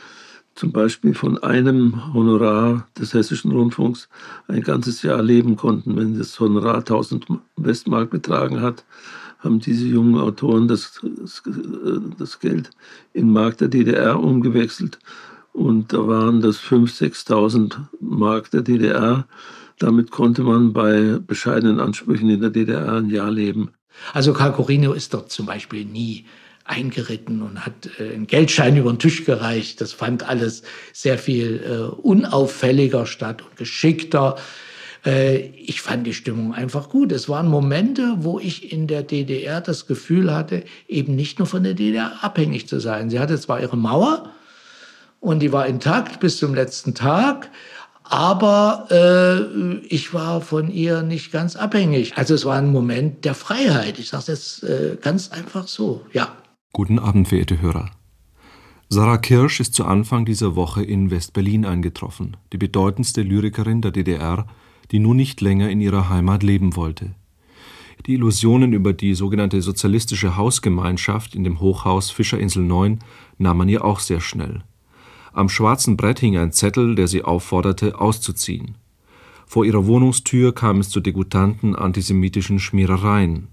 zum Beispiel von einem Honorar des Hessischen Rundfunks ein ganzes Jahr leben konnten. Wenn das Honorar 1000 Westmark betragen hat, haben diese jungen Autoren das, das, Geld in Mark der DDR umgewechselt. Und da waren das 5.000, 6.000 Mark der DDR. Damit konnte man bei bescheidenen Ansprüchen in der DDR ein Jahr leben. Also Karl Corino ist dort zum Beispiel nie eingeritten und hat äh, einen Geldschein über den Tisch gereicht. Das fand alles sehr viel äh, unauffälliger statt und geschickter. Äh, ich fand die Stimmung einfach gut. Es waren Momente, wo ich in der DDR das Gefühl hatte, eben nicht nur von der DDR abhängig zu sein. Sie hatte zwar ihre Mauer und die war intakt bis zum letzten Tag, aber äh, ich war von ihr nicht ganz abhängig. Also es war ein Moment der Freiheit. Ich sage es jetzt äh, ganz einfach so, ja. Guten Abend, verehrte Hörer. Sarah Kirsch ist zu Anfang dieser Woche in West-Berlin eingetroffen, die bedeutendste Lyrikerin der DDR, die nun nicht länger in ihrer Heimat leben wollte. Die Illusionen über die sogenannte sozialistische Hausgemeinschaft in dem Hochhaus Fischerinsel 9 nahm man ihr auch sehr schnell. Am schwarzen Brett hing ein Zettel, der sie aufforderte, auszuziehen. Vor ihrer Wohnungstür kam es zu degutanten antisemitischen Schmierereien.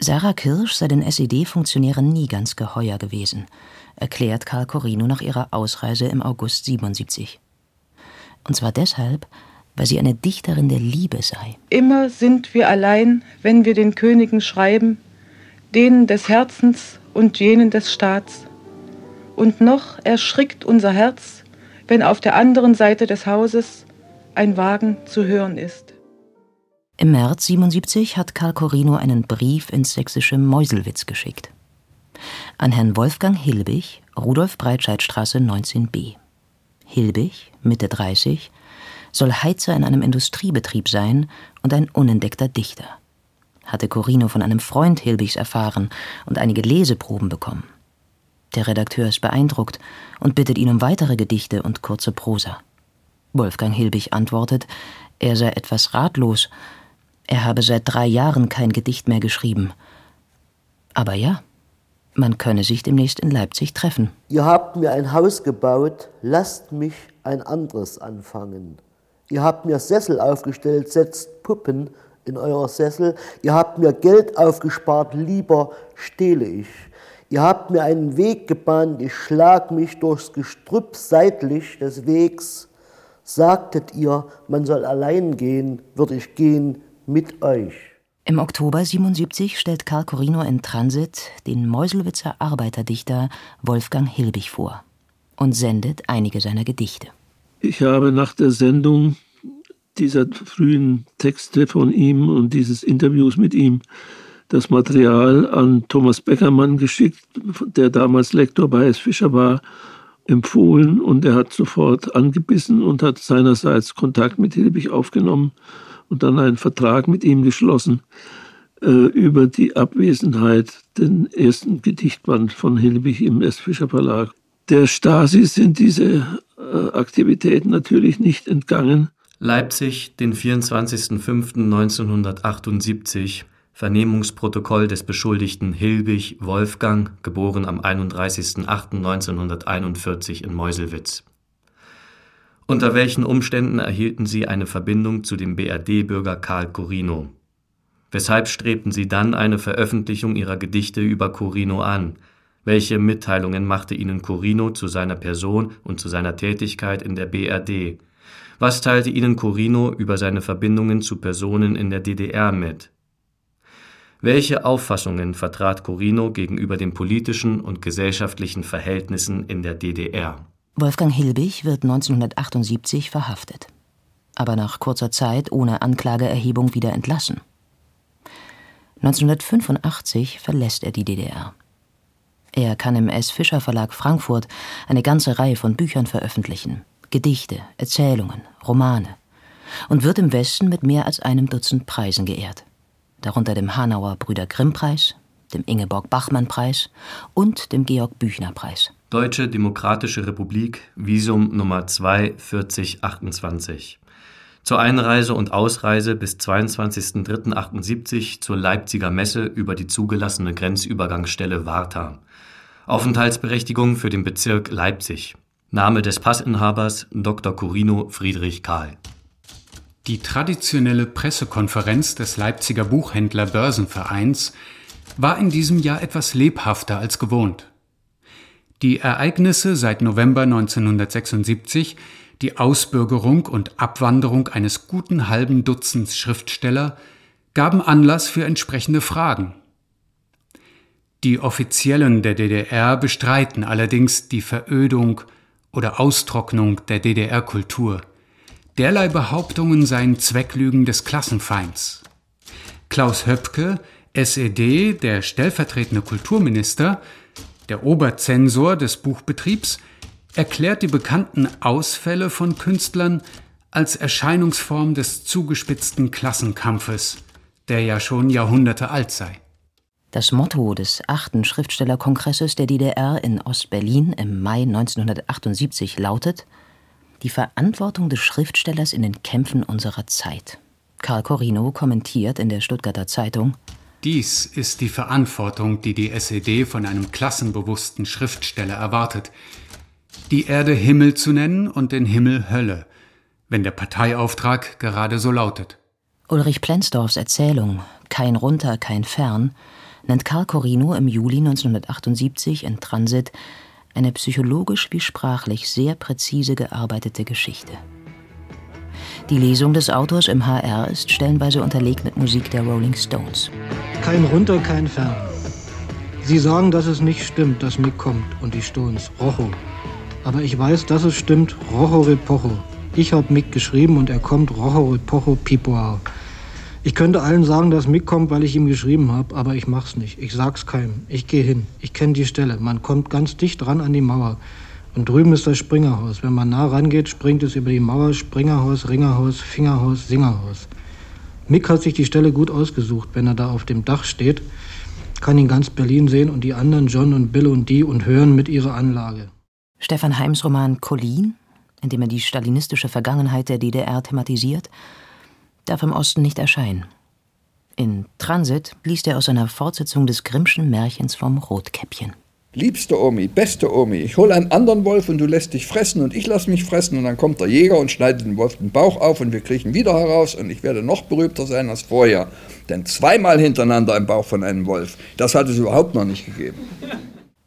Sarah Kirsch sei den SED-Funktionären nie ganz geheuer gewesen, erklärt Karl Corino nach ihrer Ausreise im August 77. Und zwar deshalb, weil sie eine Dichterin der Liebe sei. Immer sind wir allein, wenn wir den Königen schreiben, denen des Herzens und jenen des Staats. Und noch erschrickt unser Herz, wenn auf der anderen Seite des Hauses ein Wagen zu hören ist. Im März 77 hat Karl Corino einen Brief ins sächsische Meuselwitz geschickt. An Herrn Wolfgang Hilbig, Rudolf Breitscheidstraße 19b. Hilbig, Mitte 30, soll Heizer in einem Industriebetrieb sein und ein unentdeckter Dichter. Hatte Corino von einem Freund Hilbigs erfahren und einige Leseproben bekommen. Der Redakteur ist beeindruckt und bittet ihn um weitere Gedichte und kurze Prosa. Wolfgang Hilbig antwortet, er sei etwas ratlos, er habe seit drei Jahren kein Gedicht mehr geschrieben. Aber ja, man könne sich demnächst in Leipzig treffen. Ihr habt mir ein Haus gebaut, lasst mich ein anderes anfangen. Ihr habt mir Sessel aufgestellt, setzt Puppen in euer Sessel. Ihr habt mir Geld aufgespart, lieber stehle ich. Ihr habt mir einen Weg gebahnt, ich schlag mich durchs Gestrüpp seitlich des Wegs. Sagtet ihr, man soll allein gehen, würde ich gehen mit euch. Im Oktober 77 stellt Karl Corino in Transit den Meuselwitzer Arbeiterdichter Wolfgang Hilbig vor und sendet einige seiner Gedichte. Ich habe nach der Sendung dieser frühen Texte von ihm und dieses Interviews mit ihm das Material an Thomas Beckermann geschickt, der damals Lektor bei S. Fischer war, empfohlen und er hat sofort angebissen und hat seinerseits Kontakt mit Hilbig aufgenommen und dann einen Vertrag mit ihm geschlossen äh, über die Abwesenheit den ersten Gedichtband von Hilbig im S. Fischer Verlag. Der Stasi sind diese äh, Aktivitäten natürlich nicht entgangen. Leipzig, den 24.05.1978, Vernehmungsprotokoll des Beschuldigten Hilbig Wolfgang, geboren am 31.08.1941 in Meuselwitz. Unter welchen Umständen erhielten Sie eine Verbindung zu dem BRD-Bürger Karl Corino? Weshalb strebten Sie dann eine Veröffentlichung Ihrer Gedichte über Corino an? Welche Mitteilungen machte Ihnen Corino zu seiner Person und zu seiner Tätigkeit in der BRD? Was teilte Ihnen Corino über seine Verbindungen zu Personen in der DDR mit? Welche Auffassungen vertrat Corino gegenüber den politischen und gesellschaftlichen Verhältnissen in der DDR? Wolfgang Hilbig wird 1978 verhaftet, aber nach kurzer Zeit ohne Anklageerhebung wieder entlassen. 1985 verlässt er die DDR. Er kann im S. Fischer Verlag Frankfurt eine ganze Reihe von Büchern veröffentlichen, Gedichte, Erzählungen, Romane und wird im Westen mit mehr als einem Dutzend Preisen geehrt darunter dem Hanauer Brüder Grimm Preis, dem Ingeborg Bachmann Preis und dem Georg Büchner Preis. Deutsche Demokratische Republik, Visum Nummer 2 4028. Zur Einreise und Ausreise bis 22.03.78 zur Leipziger Messe über die zugelassene Grenzübergangsstelle Warta. Aufenthaltsberechtigung für den Bezirk Leipzig. Name des Passinhabers Dr. Corino Friedrich Kahl. Die traditionelle Pressekonferenz des Leipziger Buchhändler Börsenvereins war in diesem Jahr etwas lebhafter als gewohnt. Die Ereignisse seit November 1976, die Ausbürgerung und Abwanderung eines guten halben Dutzends Schriftsteller, gaben Anlass für entsprechende Fragen. Die Offiziellen der DDR bestreiten allerdings die Verödung oder Austrocknung der DDR-Kultur. Derlei Behauptungen seien Zwecklügen des Klassenfeinds. Klaus Höpke, SED, der stellvertretende Kulturminister, der Oberzensor des Buchbetriebs, erklärt die bekannten Ausfälle von Künstlern als Erscheinungsform des zugespitzten Klassenkampfes, der ja schon Jahrhunderte alt sei. Das Motto des achten Schriftstellerkongresses der DDR in Ostberlin im Mai 1978 lautet die Verantwortung des Schriftstellers in den Kämpfen unserer Zeit. Karl Corino kommentiert in der Stuttgarter Zeitung Dies ist die Verantwortung, die die SED von einem klassenbewussten Schriftsteller erwartet. Die Erde Himmel zu nennen und den Himmel Hölle, wenn der Parteiauftrag gerade so lautet. Ulrich Plenzdorfs Erzählung Kein runter, kein fern nennt Karl Corino im Juli 1978 in Transit eine psychologisch wie sprachlich sehr präzise gearbeitete Geschichte. Die Lesung des Autors im HR ist stellenweise unterlegt mit Musik der Rolling Stones. Kein runter, kein fern. Sie sagen, dass es nicht stimmt, dass Mick kommt und die Stones. Rocho. Aber ich weiß, dass es stimmt. Rocho Repocho. Ich habe Mick geschrieben und er kommt. Rocho Repocho Pipoao. Ich könnte allen sagen, dass Mick kommt, weil ich ihm geschrieben habe, aber ich mach's nicht. Ich sag's keinem. Ich gehe hin. Ich kenne die Stelle. Man kommt ganz dicht ran an die Mauer. Und drüben ist das Springerhaus. Wenn man nah rangeht, springt es über die Mauer. Springerhaus, Ringerhaus, Fingerhaus, Singerhaus. Mick hat sich die Stelle gut ausgesucht. Wenn er da auf dem Dach steht, kann ihn ganz Berlin sehen und die anderen John und Bill und die und hören mit ihrer Anlage. Stefan Heims Roman Colin, in dem er die stalinistische Vergangenheit der DDR thematisiert, darf im Osten nicht erscheinen. In Transit liest er aus einer Fortsetzung des Grimmschen Märchens vom Rotkäppchen. Liebste Omi, beste Omi, ich hole einen anderen Wolf und du lässt dich fressen und ich lass mich fressen und dann kommt der Jäger und schneidet dem Wolf den Bauch auf und wir kriechen wieder heraus und ich werde noch berühmter sein als vorher. Denn zweimal hintereinander im Bauch von einem Wolf, das hat es überhaupt noch nicht gegeben.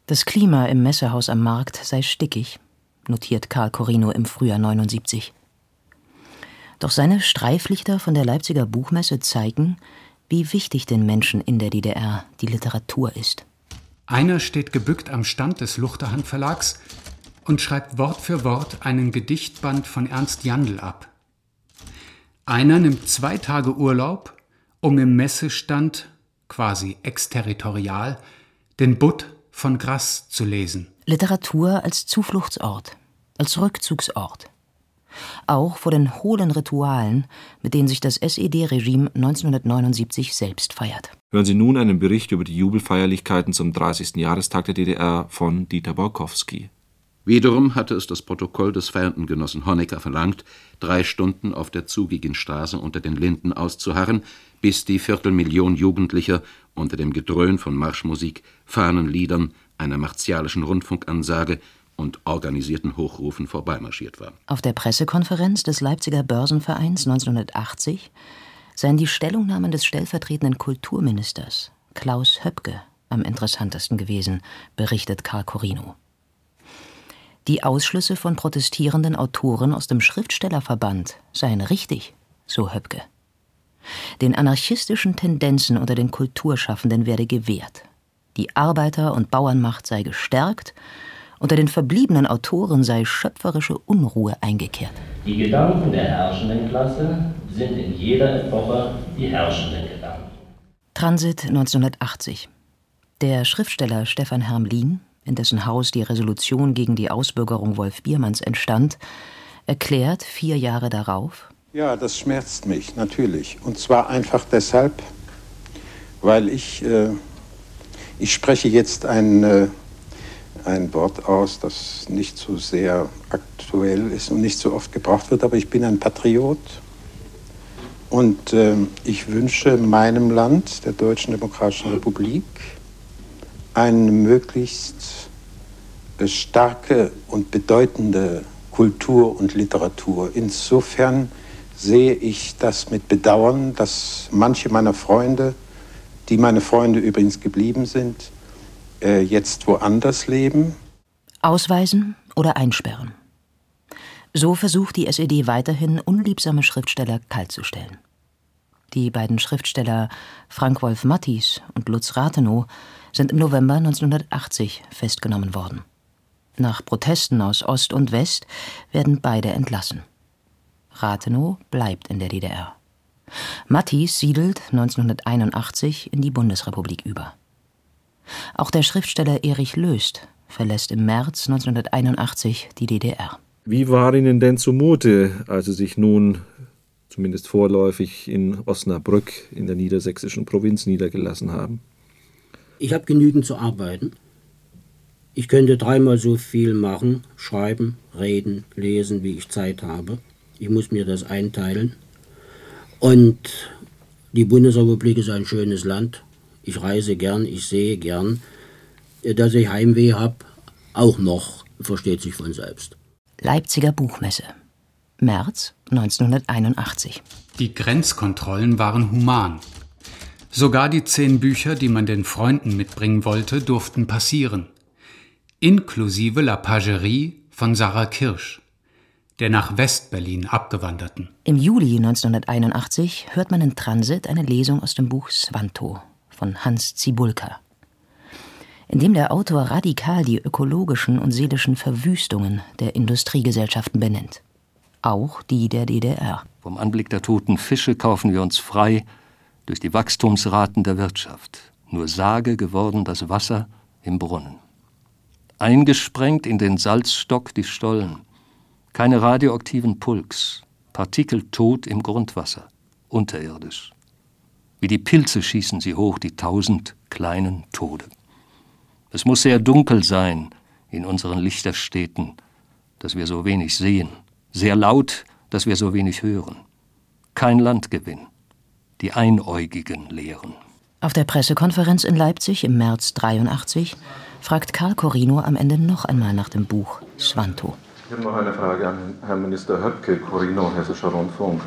Das Klima im Messehaus am Markt sei stickig, notiert Karl Corino im Frühjahr 79. Doch seine Streiflichter von der Leipziger Buchmesse zeigen, wie wichtig den Menschen in der DDR die Literatur ist. Einer steht gebückt am Stand des Luchterhand Verlags und schreibt Wort für Wort einen Gedichtband von Ernst Jandl ab. Einer nimmt zwei Tage Urlaub, um im Messestand, quasi exterritorial, den Butt von Grass zu lesen. Literatur als Zufluchtsort, als Rückzugsort auch vor den hohlen Ritualen, mit denen sich das SED-Regime 1979 selbst feiert. Hören Sie nun einen Bericht über die Jubelfeierlichkeiten zum 30. Jahrestag der DDR von Dieter Borkowski. Wiederum hatte es das Protokoll des feiernden Genossen Honecker verlangt, drei Stunden auf der zugigen Straße unter den Linden auszuharren, bis die Viertelmillion Jugendlicher unter dem Gedröhn von Marschmusik, Fahnenliedern, einer martialischen Rundfunkansage und organisierten Hochrufen vorbeimarschiert war. Auf der Pressekonferenz des Leipziger Börsenvereins 1980 seien die Stellungnahmen des stellvertretenden Kulturministers Klaus Höpke am interessantesten gewesen, berichtet Karl Corino. Die Ausschlüsse von protestierenden Autoren aus dem Schriftstellerverband seien richtig, so Höpke. Den anarchistischen Tendenzen unter den Kulturschaffenden werde gewehrt. Die Arbeiter- und Bauernmacht sei gestärkt unter den verbliebenen Autoren sei schöpferische Unruhe eingekehrt. Die Gedanken der herrschenden Klasse sind in jeder Epoche die herrschenden Gedanken. Transit 1980. Der Schriftsteller Stefan Hermlin, in dessen Haus die Resolution gegen die Ausbürgerung Wolf Biermanns entstand, erklärt vier Jahre darauf: Ja, das schmerzt mich natürlich. Und zwar einfach deshalb, weil ich, äh, ich spreche jetzt ein. Äh, ein Wort aus, das nicht so sehr aktuell ist und nicht so oft gebraucht wird, aber ich bin ein Patriot und äh, ich wünsche meinem Land, der Deutschen Demokratischen Republik, eine möglichst äh, starke und bedeutende Kultur und Literatur. Insofern sehe ich das mit Bedauern, dass manche meiner Freunde, die meine Freunde übrigens geblieben sind, äh, jetzt woanders leben? Ausweisen oder einsperren. So versucht die SED weiterhin, unliebsame Schriftsteller kaltzustellen. Die beiden Schriftsteller Frank Wolf Mattis und Lutz Rathenow sind im November 1980 festgenommen worden. Nach Protesten aus Ost und West werden beide entlassen. Rathenow bleibt in der DDR. Mattis siedelt 1981 in die Bundesrepublik über. Auch der Schriftsteller Erich Löst verlässt im März 1981 die DDR. Wie war Ihnen denn zumute, als Sie sich nun zumindest vorläufig in Osnabrück in der niedersächsischen Provinz niedergelassen haben? Ich habe genügend zu arbeiten. Ich könnte dreimal so viel machen, schreiben, reden, lesen, wie ich Zeit habe. Ich muss mir das einteilen. Und die Bundesrepublik ist ein schönes Land ich reise gern, ich sehe gern. Äh, dass ich Heimweh habe, auch noch, versteht sich von selbst. Leipziger Buchmesse. März 1981. Die Grenzkontrollen waren human. Sogar die zehn Bücher, die man den Freunden mitbringen wollte, durften passieren. Inklusive La Pagerie von Sarah Kirsch, der nach Westberlin abgewanderten. Im Juli 1981 hört man in Transit eine Lesung aus dem Buch Svanto von Hans Zibulka, in dem der Autor radikal die ökologischen und seelischen Verwüstungen der Industriegesellschaften benennt. Auch die der DDR. Vom Anblick der toten Fische kaufen wir uns frei durch die Wachstumsraten der Wirtschaft. Nur sage geworden das Wasser im Brunnen. Eingesprengt in den Salzstock die Stollen. Keine radioaktiven Pulks. Partikel tot im Grundwasser. Unterirdisch. Wie die Pilze schießen sie hoch, die tausend kleinen Tode. Es muss sehr dunkel sein in unseren Lichterstädten, dass wir so wenig sehen. Sehr laut, dass wir so wenig hören. Kein Landgewinn die Einäugigen lehren. Auf der Pressekonferenz in Leipzig im März 83 fragt Karl Corino am Ende noch einmal nach dem Buch Svanto. Ich habe noch eine Frage an Herrn Minister Höpke, Corino, Hessischer Rundfunk.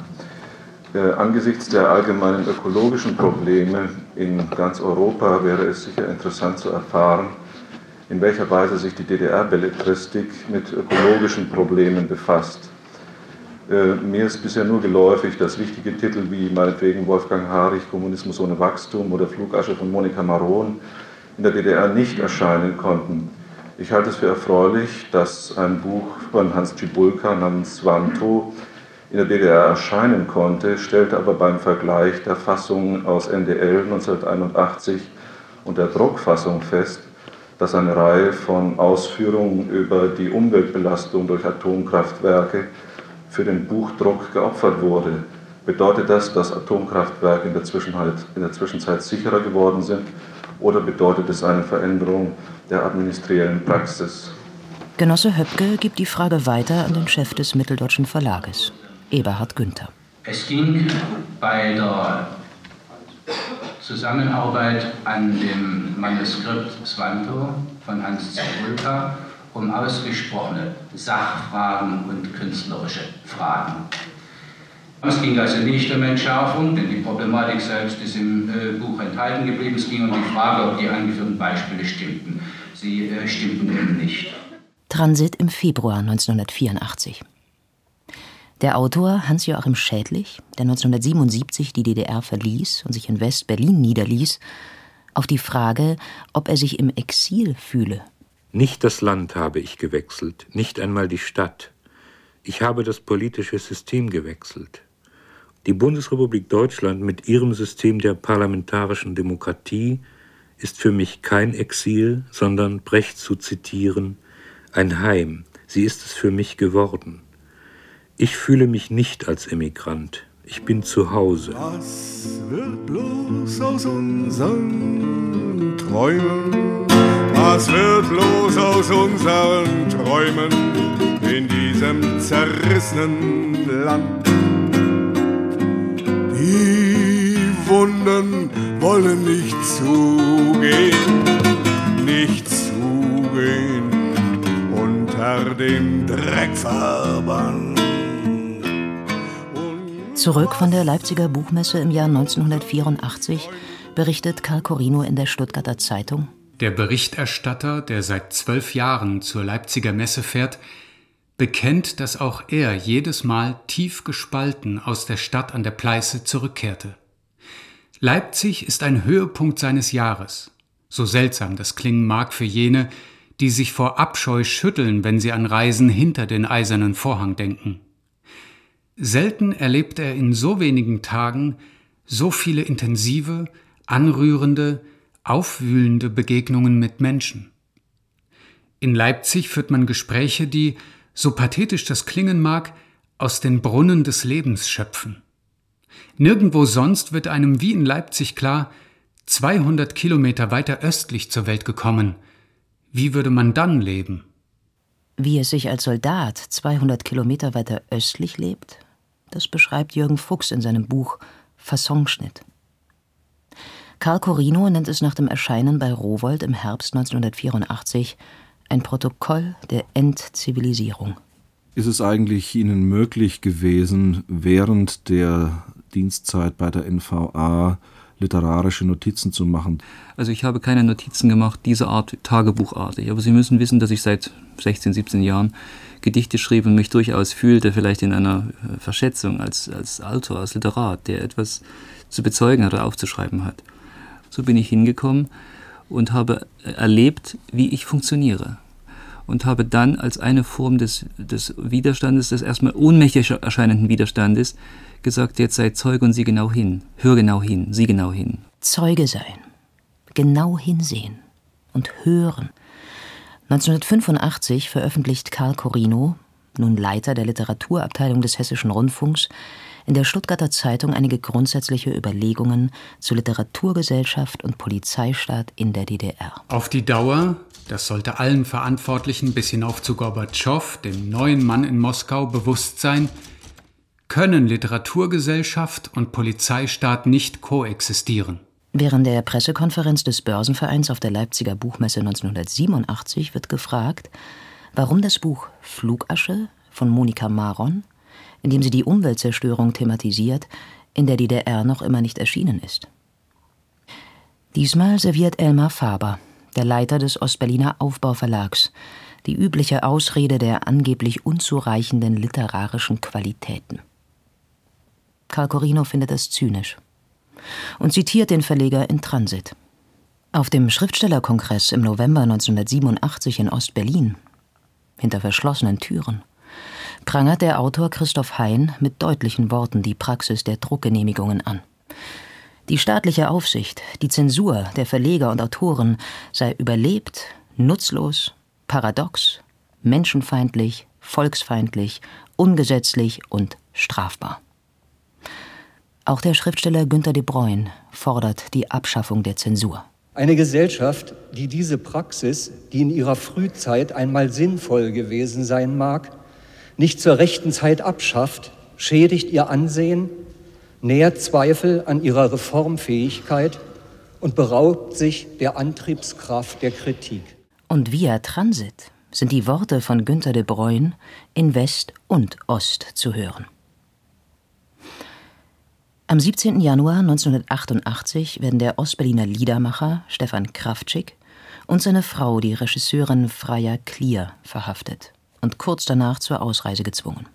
Äh, angesichts der allgemeinen ökologischen Probleme in ganz Europa wäre es sicher interessant zu erfahren, in welcher Weise sich die DDR-Belletristik mit ökologischen Problemen befasst. Äh, mir ist bisher nur geläufig, dass wichtige Titel wie meinetwegen Wolfgang Harich, Kommunismus ohne Wachstum oder Flugasche von Monika Maron in der DDR nicht erscheinen konnten. Ich halte es für erfreulich, dass ein Buch von Hans Cibulka namens Wanto in der DDR erscheinen konnte, stellte aber beim Vergleich der Fassung aus NDL 1981 und der Druckfassung fest, dass eine Reihe von Ausführungen über die Umweltbelastung durch Atomkraftwerke für den Buchdruck geopfert wurde. Bedeutet das, dass Atomkraftwerke in der, in der Zwischenzeit sicherer geworden sind oder bedeutet es eine Veränderung der administriellen Praxis? Genosse Höpke gibt die Frage weiter an den Chef des Mitteldeutschen Verlages, Eberhard Günther. Es ging bei der Zusammenarbeit an dem Manuskript Svanto von Hans Zerulka um ausgesprochene Sachfragen und künstlerische Fragen. Es ging also nicht um Entschärfung, denn die Problematik selbst ist im äh, Buch enthalten geblieben. Es ging um die Frage, ob die angeführten Beispiele stimmten. Sie äh, stimmten eben nicht. Transit im Februar 1984. Der Autor Hans-Joachim Schädlich, der 1977 die DDR verließ und sich in West-Berlin niederließ, auf die Frage, ob er sich im Exil fühle, nicht das Land habe ich gewechselt, nicht einmal die Stadt. Ich habe das politische System gewechselt. Die Bundesrepublik Deutschland mit ihrem System der parlamentarischen Demokratie ist für mich kein Exil, sondern Brecht zu zitieren, ein Heim. Sie ist es für mich geworden. Ich fühle mich nicht als Emigrant. Ich bin zu Hause. Was wird bloß aus unseren Träumen? Was wird los aus unseren Träumen in diesem zerrissenen Land? Die Wunden wollen nicht zugehen, nicht zugehen unter dem Dreckverband. Zurück von der Leipziger Buchmesse im Jahr 1984 berichtet Karl Corino in der Stuttgarter Zeitung. Der Berichterstatter, der seit zwölf Jahren zur Leipziger Messe fährt, bekennt, dass auch er jedes Mal tief gespalten aus der Stadt an der Pleiße zurückkehrte. Leipzig ist ein Höhepunkt seines Jahres. So seltsam das klingen mag für jene, die sich vor Abscheu schütteln, wenn sie an Reisen hinter den eisernen Vorhang denken. Selten erlebt er in so wenigen Tagen so viele intensive, anrührende, aufwühlende Begegnungen mit Menschen. In Leipzig führt man Gespräche, die, so pathetisch das klingen mag, aus den Brunnen des Lebens schöpfen. Nirgendwo sonst wird einem wie in Leipzig klar, 200 Kilometer weiter östlich zur Welt gekommen. Wie würde man dann leben? Wie es sich als Soldat 200 Kilometer weiter östlich lebt, das beschreibt Jürgen Fuchs in seinem Buch Fassonschnitt. Karl Corino nennt es nach dem Erscheinen bei Rowold im Herbst 1984 ein Protokoll der Entzivilisierung. Ist es eigentlich Ihnen möglich gewesen, während der Dienstzeit bei der NVA literarische Notizen zu machen. Also ich habe keine Notizen gemacht, dieser Art tagebuchartig. Aber Sie müssen wissen, dass ich seit 16, 17 Jahren Gedichte schrieb und mich durchaus fühlte, vielleicht in einer äh, Verschätzung als, als Autor, als Literat, der etwas zu bezeugen hat oder aufzuschreiben hat. So bin ich hingekommen und habe erlebt, wie ich funktioniere. Und habe dann als eine Form des, des Widerstandes, des erstmal ohnmächtig erscheinenden Widerstandes, gesagt, jetzt sei Zeuge und sieh genau hin, hör genau hin, sieh genau hin. Zeuge sein, genau hinsehen und hören. 1985 veröffentlicht Karl Corino, nun Leiter der Literaturabteilung des Hessischen Rundfunks, in der Stuttgarter Zeitung einige grundsätzliche Überlegungen zu Literaturgesellschaft und Polizeistaat in der DDR. Auf die Dauer, das sollte allen Verantwortlichen bis hinauf zu Gorbatschow, dem neuen Mann in Moskau, bewusst sein, können Literaturgesellschaft und Polizeistaat nicht koexistieren. Während der Pressekonferenz des Börsenvereins auf der Leipziger Buchmesse 1987 wird gefragt, warum das Buch Flugasche von Monika Maron in dem sie die Umweltzerstörung thematisiert, in der DDR noch immer nicht erschienen ist. Diesmal serviert Elmar Faber, der Leiter des Ostberliner Aufbauverlags, die übliche Ausrede der angeblich unzureichenden literarischen Qualitäten. Karl Corino findet das zynisch und zitiert den Verleger in Transit. Auf dem Schriftstellerkongress im November 1987 in Ostberlin, hinter verschlossenen Türen, prangert der Autor Christoph Hein mit deutlichen Worten die Praxis der Druckgenehmigungen an. Die staatliche Aufsicht, die Zensur der Verleger und Autoren sei überlebt, nutzlos, paradox, menschenfeindlich, volksfeindlich, ungesetzlich und strafbar. Auch der Schriftsteller Günter de Bruyne fordert die Abschaffung der Zensur. Eine Gesellschaft, die diese Praxis, die in ihrer Frühzeit einmal sinnvoll gewesen sein mag, nicht zur rechten Zeit abschafft, schädigt ihr Ansehen, nährt Zweifel an ihrer Reformfähigkeit und beraubt sich der Antriebskraft der Kritik. Und via Transit sind die Worte von Günter de Bruyne in West und Ost zu hören. Am 17. Januar 1988 werden der Ostberliner Liedermacher Stefan Kraftschick und seine Frau, die Regisseurin Freya Klier, verhaftet und kurz danach zur Ausreise gezwungen.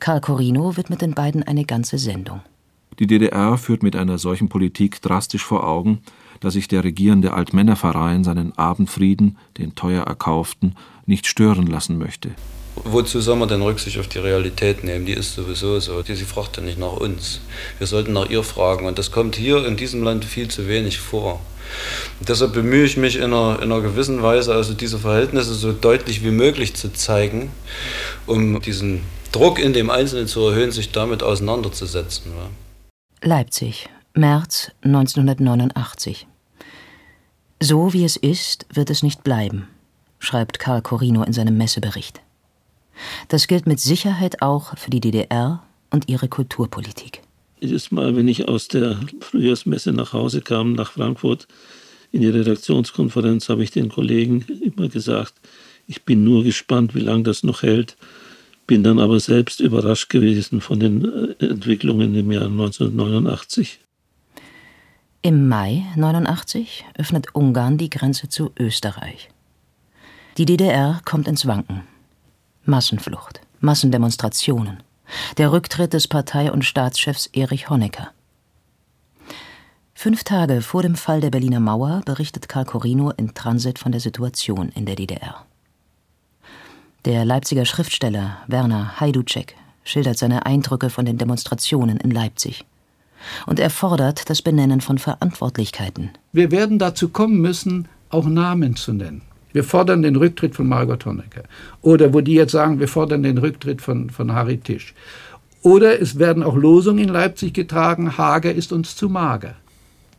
Karl Corino widmet den beiden eine ganze Sendung. Die DDR führt mit einer solchen Politik drastisch vor Augen, dass sich der regierende Altmännerverein seinen Abendfrieden, den teuer erkauften, nicht stören lassen möchte. Wozu soll man denn Rücksicht auf die Realität nehmen? Die ist sowieso so. Sie fragt ja nicht nach uns. Wir sollten nach ihr fragen. Und das kommt hier in diesem Land viel zu wenig vor. Und deshalb bemühe ich mich in einer, in einer gewissen Weise, also diese Verhältnisse so deutlich wie möglich zu zeigen, um diesen Druck in dem Einzelnen zu erhöhen, sich damit auseinanderzusetzen. Leipzig, März 1989. So wie es ist, wird es nicht bleiben, schreibt Karl Corino in seinem Messebericht. Das gilt mit Sicherheit auch für die DDR und ihre Kulturpolitik. Jedes Mal, wenn ich aus der Frühjahrsmesse nach Hause kam, nach Frankfurt, in die Redaktionskonferenz, habe ich den Kollegen immer gesagt, ich bin nur gespannt, wie lange das noch hält. Bin dann aber selbst überrascht gewesen von den äh, Entwicklungen im Jahr 1989. Im Mai 89 öffnet Ungarn die Grenze zu Österreich. Die DDR kommt ins Wanken. Massenflucht, Massendemonstrationen, der Rücktritt des Partei- und Staatschefs Erich Honecker. Fünf Tage vor dem Fall der Berliner Mauer berichtet Karl Corino in Transit von der Situation in der DDR. Der Leipziger Schriftsteller Werner Heiduczek schildert seine Eindrücke von den Demonstrationen in Leipzig. Und er fordert das Benennen von Verantwortlichkeiten. Wir werden dazu kommen müssen, auch Namen zu nennen. Wir fordern den Rücktritt von Margot Honecker. Oder wo die jetzt sagen, wir fordern den Rücktritt von, von Harry Tisch. Oder es werden auch Losungen in Leipzig getragen, Hager ist uns zu mager.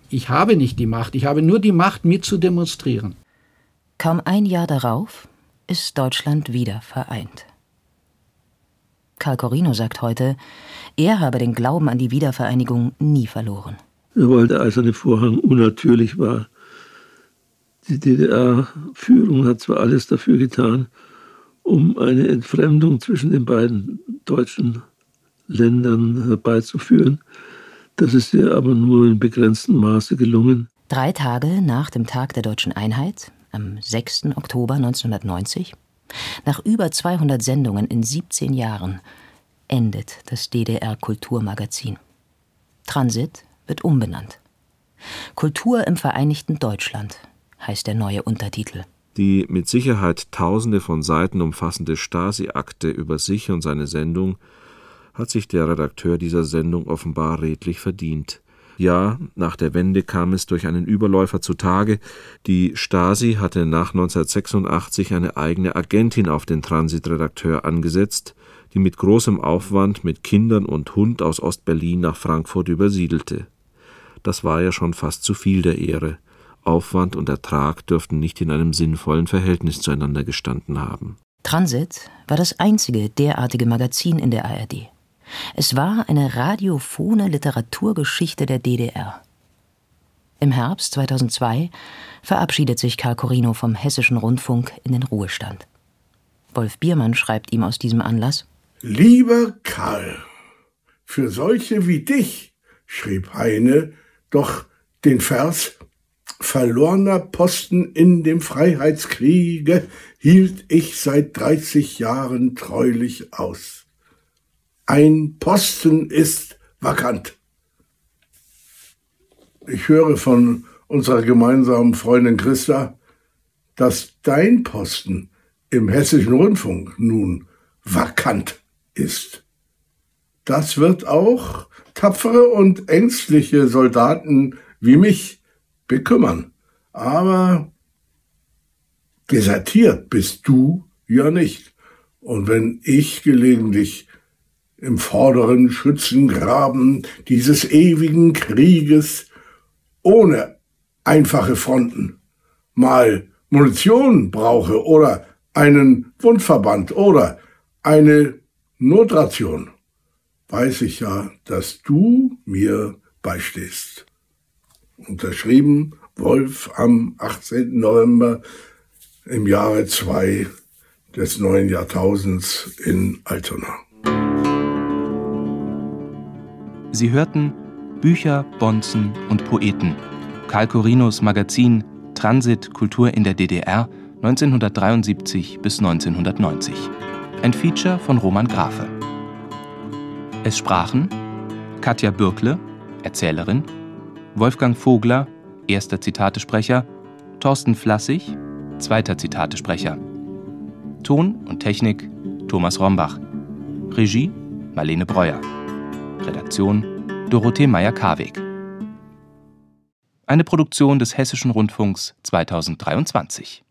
Ich habe nicht die Macht, ich habe nur die Macht, mit zu demonstrieren. Kaum ein Jahr darauf ist Deutschland wieder vereint. Karl Corino sagt heute, er habe den Glauben an die Wiedervereinigung nie verloren. Weil der eiserne Vorhang unnatürlich war, die DDR-Führung hat zwar alles dafür getan, um eine Entfremdung zwischen den beiden deutschen Ländern herbeizuführen. Das ist ihr aber nur in begrenztem Maße gelungen. Drei Tage nach dem Tag der deutschen Einheit, am 6. Oktober 1990, nach über 200 Sendungen in 17 Jahren, endet das DDR-Kulturmagazin. Transit wird umbenannt. Kultur im Vereinigten Deutschland heißt der neue Untertitel. Die mit Sicherheit tausende von Seiten umfassende Stasi-Akte über sich und seine Sendung hat sich der Redakteur dieser Sendung offenbar redlich verdient. Ja, nach der Wende kam es durch einen Überläufer zutage. Die Stasi hatte nach 1986 eine eigene Agentin auf den Transitredakteur angesetzt, die mit großem Aufwand mit Kindern und Hund aus Ostberlin nach Frankfurt übersiedelte. Das war ja schon fast zu viel der Ehre. Aufwand und Ertrag dürften nicht in einem sinnvollen Verhältnis zueinander gestanden haben. Transit war das einzige derartige Magazin in der ARD. Es war eine radiophone Literaturgeschichte der DDR. Im Herbst 2002 verabschiedet sich Karl Corino vom Hessischen Rundfunk in den Ruhestand. Wolf Biermann schreibt ihm aus diesem Anlass: Lieber Karl, für solche wie dich, schrieb Heine, doch den Vers Verlorener Posten in dem Freiheitskriege hielt ich seit 30 Jahren treulich aus. Ein Posten ist vakant. Ich höre von unserer gemeinsamen Freundin Christa, dass dein Posten im hessischen Rundfunk nun vakant ist. Das wird auch tapfere und ängstliche Soldaten wie mich bekümmern. Aber desertiert bist du ja nicht. Und wenn ich gelegentlich im vorderen Schützengraben dieses ewigen Krieges ohne einfache Fronten mal Munition brauche oder einen Wundverband oder eine Notration, weiß ich ja, dass du mir beistehst. Unterschrieben Wolf am 18. November im Jahre 2 des neuen Jahrtausends in Altona. Sie hörten Bücher, Bonzen und Poeten. Karl Corinos Magazin Transit Kultur in der DDR 1973 bis 1990. Ein Feature von Roman Grafe. Es sprachen Katja Bürkle, Erzählerin, Wolfgang Vogler, erster Zitatesprecher, Thorsten Flassig, zweiter Zitatesprecher. Ton und Technik Thomas Rombach. Regie Marlene Breuer. Redaktion Dorothee Meyer-Karweg. Eine Produktion des Hessischen Rundfunks 2023.